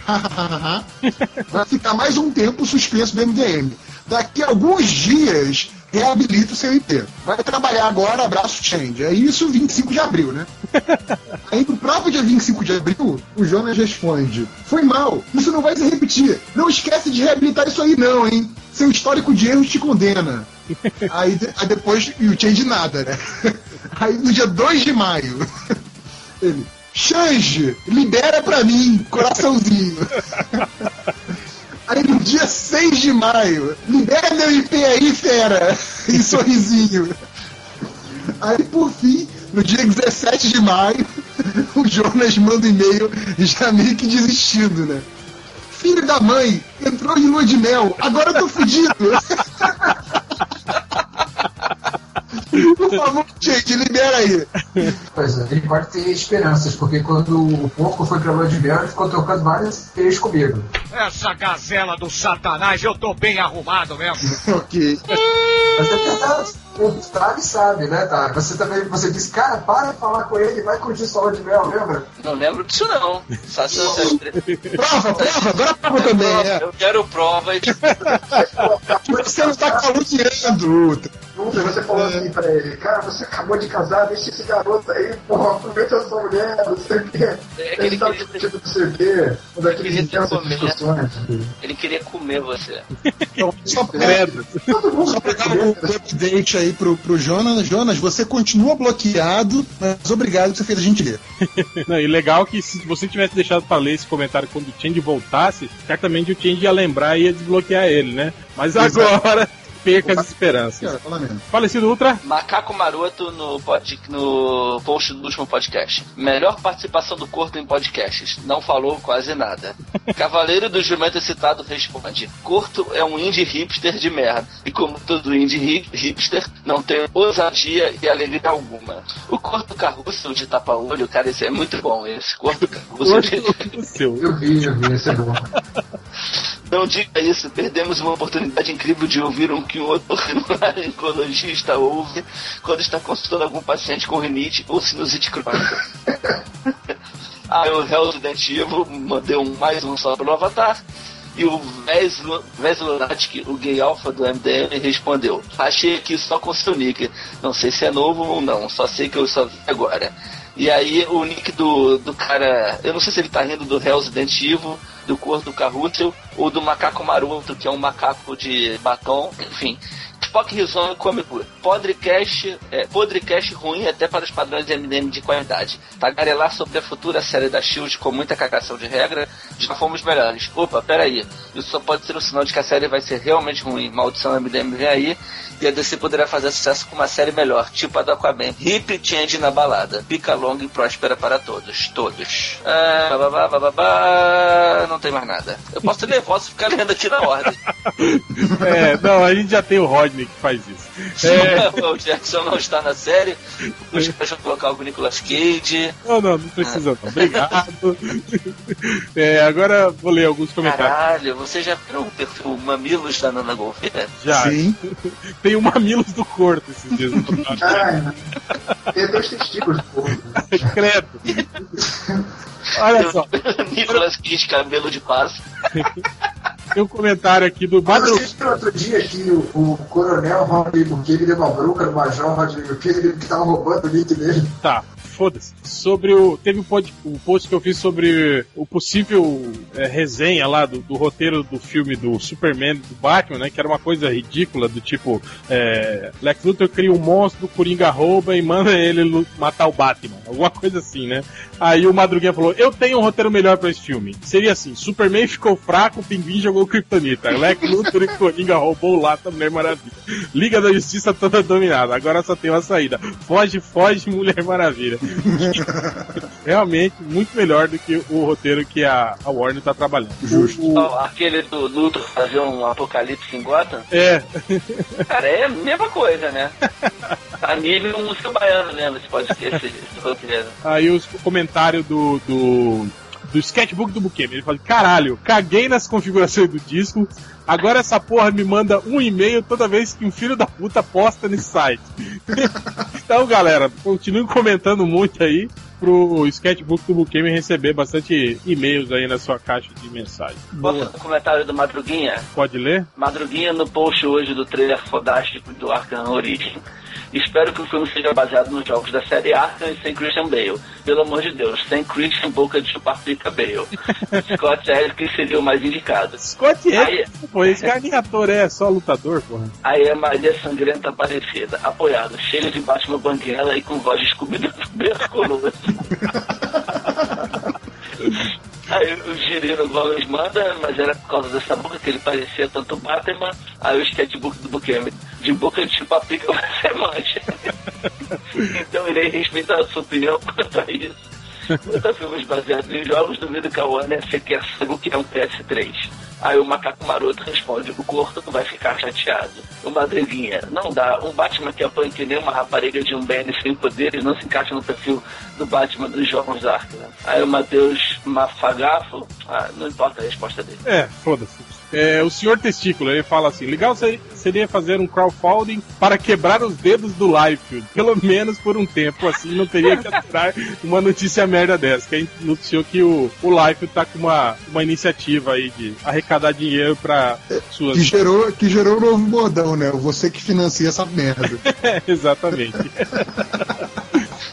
vai ficar mais um tempo suspenso do MDM. Daqui a alguns dias, reabilita o seu IP. Vai trabalhar agora, abraço change. É isso 25 de abril, né? <laughs> Aí no próprio dia 25 de abril, o Jonas responde: Foi mal, isso não vai se repetir. Não esquece de reabilitar isso aí, não, hein? Seu histórico de erros te condena. <laughs> Aí, aí depois, e o change nada, né? <laughs> Aí no dia 2 de maio, ele. Change, libera pra mim, coraçãozinho. Aí no dia 6 de maio, libera meu IP aí, fera! E <laughs> sorrisinho. Aí por fim, no dia 17 de maio, <laughs> o Jonas manda um e-mail já meio que desistindo, né? Filho da mãe, entrou de lua de mel, agora eu tô fudido! <laughs> Por favor, gente, libera aí. Pois é, ele pode ter esperanças, porque quando o porco foi pra lua de mel, ele ficou trocando várias vezes comigo. Essa gazela do satanás, eu tô bem arrumado mesmo. ok. Mas é verdade, o Tag sabe, né, Tag? Você também, você disse, cara, para de falar com ele, vai curtir sua lua de mel, lembra? Não lembro disso não. Só se você... Prova, prova, agora prova também, é. Eu quero prova e Você não tá <laughs> caluniando. Ontem você falou assim pra ele, cara, você acabou de casar, deixa esse garoto aí, porra, aproveita a sua mulher, não sei o quê. É Ele tá discutindo do CV, um daqueles intensas discussões. ele queria comer você. Então, só pedra. Só pegar o update aí pro, pro Jonas. Jonas, você continua bloqueado, mas obrigado que você fez a gente ler. <laughs> Não, e legal que se você tivesse deixado pra ler esse comentário quando o Change voltasse, certamente o Change ia lembrar e ia desbloquear ele, né? Mas Exato. agora, perca as esperanças. Falecido Ultra, Macaco Maroto no, pod, no post do último podcast. Melhor participação do Corto em podcasts. Não falou quase nada. <laughs> Cavaleiro do Jumento Citado responde: Corto é um indie hipster de merda. E como todo indie hi- hipster, não tem ousadia e alegria alguma. O Corto Carruço de tapa-olho, cara, esse é muito bom. Esse Corto Carruço de. Eu vi, eu vi, esse é bom. Não diga isso, perdemos uma oportunidade incrível de ouvir um que um outro <laughs> oncologista ouve quando está consultando algum paciente com rinite ou sinusite crônica. <laughs> Aí o Resident Evil mandou um, mais um só pelo Avatar. E o Vez Lunatic, o gay alpha do MDM, respondeu: Achei aqui só com seu nick. Não sei se é novo ou não, só sei que eu só vi agora. E aí o nick do, do cara, eu não sei se ele tá rindo do Resident Evil, do Corpo do Carrúcio ou do Macaco Maroto, que é um macaco de batom, enfim. Spock Risonho cômico. Podcast, é, podcast ruim até para os padrões de MDM de qualidade. Tagarelar sobre a futura série da Shield com muita cagação de regra, já fomos melhores. Opa, peraí. Isso só pode ser um sinal de que a série vai ser realmente ruim. Maldição MDM vem aí. E a DC poderá fazer sucesso com uma série melhor, tipo a do Aquaman. Hip Change na balada. Pica longa e próspera para todos. Todos. Ah, bababá, bababá, não tem mais nada. Eu posso ler, posso ficar lendo aqui na ordem. <laughs> É, não, a gente já tem o Rodney que faz isso. É... o Jackson não está na série. Os caras vão colocar o Nicolas Cage. Não, não, não precisa não. Obrigado. é, agora vou ler alguns comentários. Caralho, você já viu o perfil Mamilos da Nana Gouveia? Já. Sim. Tem o Mamilos do Corto esses dias. <laughs> Ah, tem dois testículos, porra. Credo. Olha só. Nicolas Cage, cabelo de paz. <laughs> Tem um comentário aqui do viram outro dia que o, o coronel Rodney Buquet deu uma bronca no major Buquet, ele que tava roubando o nick dele. Tá, foda-se. Sobre o. Teve um, pod, post que eu fiz sobre o possível é, resenha lá do, do roteiro do filme do Superman do Batman, né? Que era uma coisa ridícula, do tipo. É, Lex Luthor cria um monstro, Coringa rouba e manda ele matar o Batman. Alguma coisa assim, né? Aí o Madruguinha falou: Eu tenho um roteiro melhor pra esse filme. Seria assim: Superman ficou fraco, o Pinguim jogou Kryptonita. Lex Luthor e Coringa roubou Lata Mulher Maravilha. Liga da Justiça toda dominada. Agora só tem uma saída. Foge, foge, Mulher Maravilha. <laughs> Realmente, muito melhor do que o roteiro que a, a Warner tá trabalhando. Justo. O- o- Aquele do Luthor fazer um apocalipse em Gotham. é, Cara, é a mesma coisa, né? <laughs> A nível música baiana mesmo, esse pode ser esse, esse roteiro. aí os comentários do, do, do sketchbook do Bukemi. Ele fala: Caralho, caguei nas configurações do disco. Agora essa porra me manda um e-mail toda vez que um filho da puta posta nesse site. <laughs> então, galera, continuem comentando muito aí pro sketchbook do Bukemi receber bastante e-mails aí na sua caixa de mensagem. Posso o comentário do Madruguinha? Pode ler? Madruguinha no post hoje do trailer fodástico do Arkham Origin. Espero que o filme seja baseado nos jogos da série Arkham e sem Christian Bale. Pelo amor de Deus, sem Christian Boca de chupar pica Bale. <laughs> Scott Elk seria o mais indicado. Scott Aí, Pô, esse cara nem ator é, só lutador, porra. aí é Maria Sangrenta Aparecida, apoiado, cheio de Batman Banguela e com voz de Scooby-Doo <laughs> tuberculoso. Aí o Girino Gomes manda, mas era por causa dessa boca que ele parecia tanto Batman. Aí o sketchbook do Bukemi, de boca de chupa-pica <laughs> você mancha. <laughs> então irei respeitar a sua opinião quanto a isso. A filmes baseados em jogos, que a Warner sequer saiba o que é um PS3. Aí o macaco maroto responde, o corto vai ficar chateado. O Madriguinha, não dá, um Batman que apanha que nem uma rapariga de um BN sem poderes não se encaixa no perfil do Batman dos jogos Arkham. Aí o Matheus Mafagafo, ah, não importa a resposta dele. É, foda-se. É, o senhor Testículo, ele fala assim: legal se- seria fazer um crowdfunding para quebrar os dedos do Liefeld, pelo menos por um tempo, assim não teria que aturar uma notícia merda dessa. Que anunciou que o, o Liefeld tá com uma, uma iniciativa aí de arrecadar dinheiro para suas. Que gerou, que gerou um novo bordão, né? Você que financia essa merda. <laughs> É, exatamente. <laughs>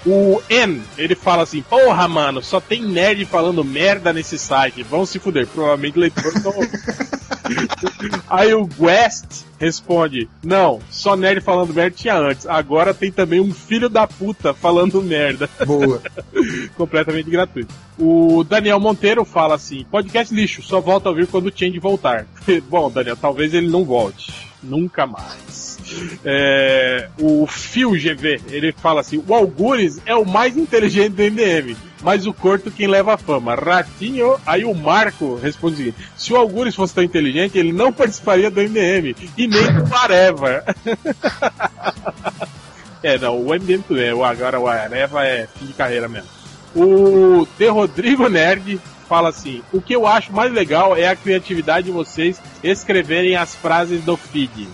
O N, ele fala assim: Porra, mano, só tem nerd falando merda nesse site. Vão se fuder. Provavelmente leitores não. <laughs> Aí o West responde: Não, só nerd falando merda tinha antes. Agora tem também um filho da puta falando merda. Boa. <laughs> Completamente gratuito. O Daniel Monteiro fala assim: Podcast lixo, só volta a ouvir quando o Change voltar. <laughs> Bom, Daniel, talvez ele não volte. Nunca mais. É, o Phil GV, ele fala assim: o Algures é o mais inteligente do MDM, mas o Corto quem leva a fama. Ratinho. Aí o Marco responde o seguinte: se o Algures fosse tão inteligente, ele não participaria do MDM e nem do Areva. <laughs> é, não, o MDM tudo é, agora o Areva é fim de carreira mesmo. O De Rodrigo Nerd fala assim: o que eu acho mais legal é a criatividade de vocês escreverem as frases do feed.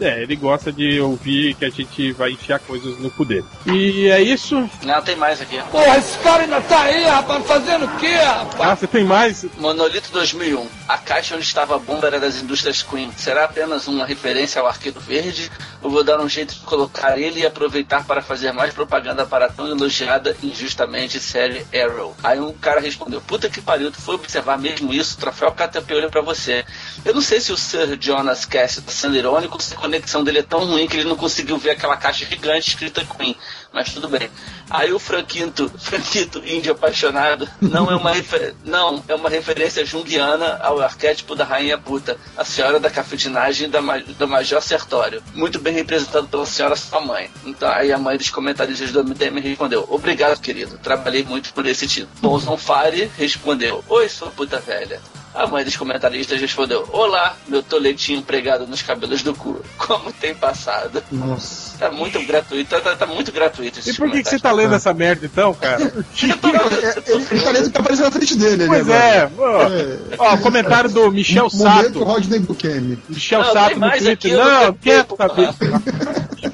É, ele gosta de ouvir que a gente vai enfiar coisas no cu dele. E é isso. Não, tem mais aqui. Porra, esse cara ainda tá aí, rapaz, fazendo o quê, rapaz? Ah, você tem mais? Monolito 2001. A caixa onde estava a bomba era das indústrias Queen. Será apenas uma referência ao Arqueiro Verde? Ou vou dar um jeito de colocar ele e aproveitar para fazer mais propaganda para a tão elogiada injustamente série Arrow? Aí um cara respondeu: Puta que pariu, tu foi observar mesmo isso? Troféu Caterpillar pra você. Eu não sei se o Sir Jonas Cass tá sendo irônico ou se conexão dele é tão ruim que ele não conseguiu ver aquela caixa gigante escrita Queen. Mas tudo bem. Aí o Franquito, <laughs> Franquito, índio apaixonado, não é uma refer- não, é uma referência junguiana ao arquétipo da rainha puta, a senhora da cafetinagem da, do Major Sertório. Muito bem representado pela senhora sua mãe. Então aí a mãe dos comentaristas do MDM respondeu: Obrigado, querido. Trabalhei muito por esse título. Bolson Fire respondeu: Oi, sua puta velha. A mãe dos comentaristas respondeu: Olá, meu toletinho pregado nos cabelos do cu. Como tem passado? Nossa. Tá muito gratuito, tá, tá, tá muito gratuito esse E por que, que você tá lendo essa merda então, cara? <laughs> É, ele, ele tá lendo o que apareceu na frente dele ali Pois agora. é, ó, ó, comentário do Michel Momento Sato. Rodney Buchanan. Michel Não, Sato no Twitter. aqui, não quieto, tá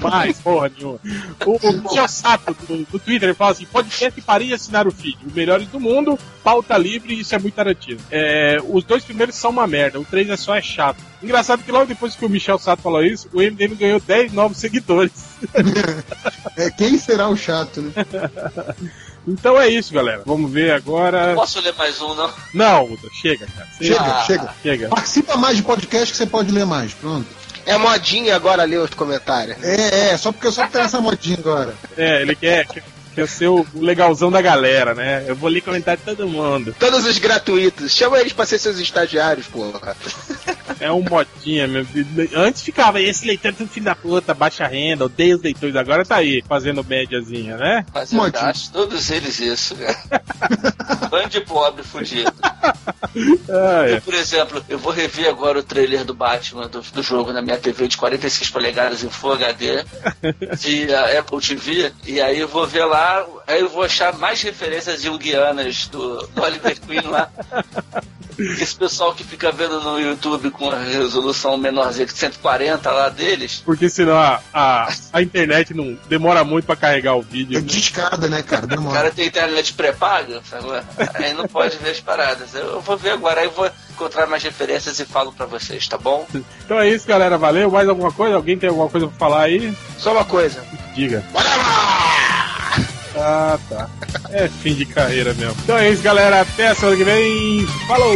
Demais, porra nenhuma. O, o <laughs> Michel Sato do, do Twitter ele fala assim: podcast para de assinar o feed. Os melhores do mundo, pauta livre, isso é muito Tarantino. É, os dois primeiros são uma merda, o três é só é chato. Engraçado que logo depois que o Michel Sato falou isso, o MDM ganhou 10 novos seguidores. É, quem será o chato, né? <laughs> Então é isso, galera. Vamos ver agora. Posso ler mais um, não? Não, chega, cara. Chega, Ah. chega. Chega. Participa mais de podcast que você pode ler mais. Pronto. É modinha agora ler os comentários. É, é, só porque só tem essa modinha agora. É, ele quer, quer, ser o legalzão da galera, né? Eu vou ler comentário de todo mundo. Todos os gratuitos. Chama eles pra ser seus estagiários, porra. É um modinha, meu filho. Antes ficava esse leitor é tudo filho da puta, baixa renda, odeia os leitores. Agora tá aí, fazendo médiazinha, né? Acho todos eles isso, cara. <laughs> Bando de pobre fudido. Ah, é. Eu, por exemplo, eu vou rever agora o trailer do Batman do, do jogo na minha TV de 46 polegadas em Full HD de uh, Apple TV e aí eu vou ver lá, aí eu vou achar mais referências junguianas do, do Oliver Queen lá. Esse pessoal que fica vendo no YouTube com a resolução menorzinha que 140 lá deles, Porque senão a, a, a internet não demora muito pra carregar o vídeo. É né? discada, né, cara? o Demora. cara tem internet pré-paga, aí não pode ver as paradas. Eu vou ver agora, aí eu vou encontrar mais referências e falo pra vocês, tá bom? Então é isso, galera. Valeu. Mais alguma coisa? Alguém tem alguma coisa pra falar aí? Só uma coisa. Diga. Ah, tá. É fim de carreira mesmo. Então é isso, galera. Até a semana que vem. Falou!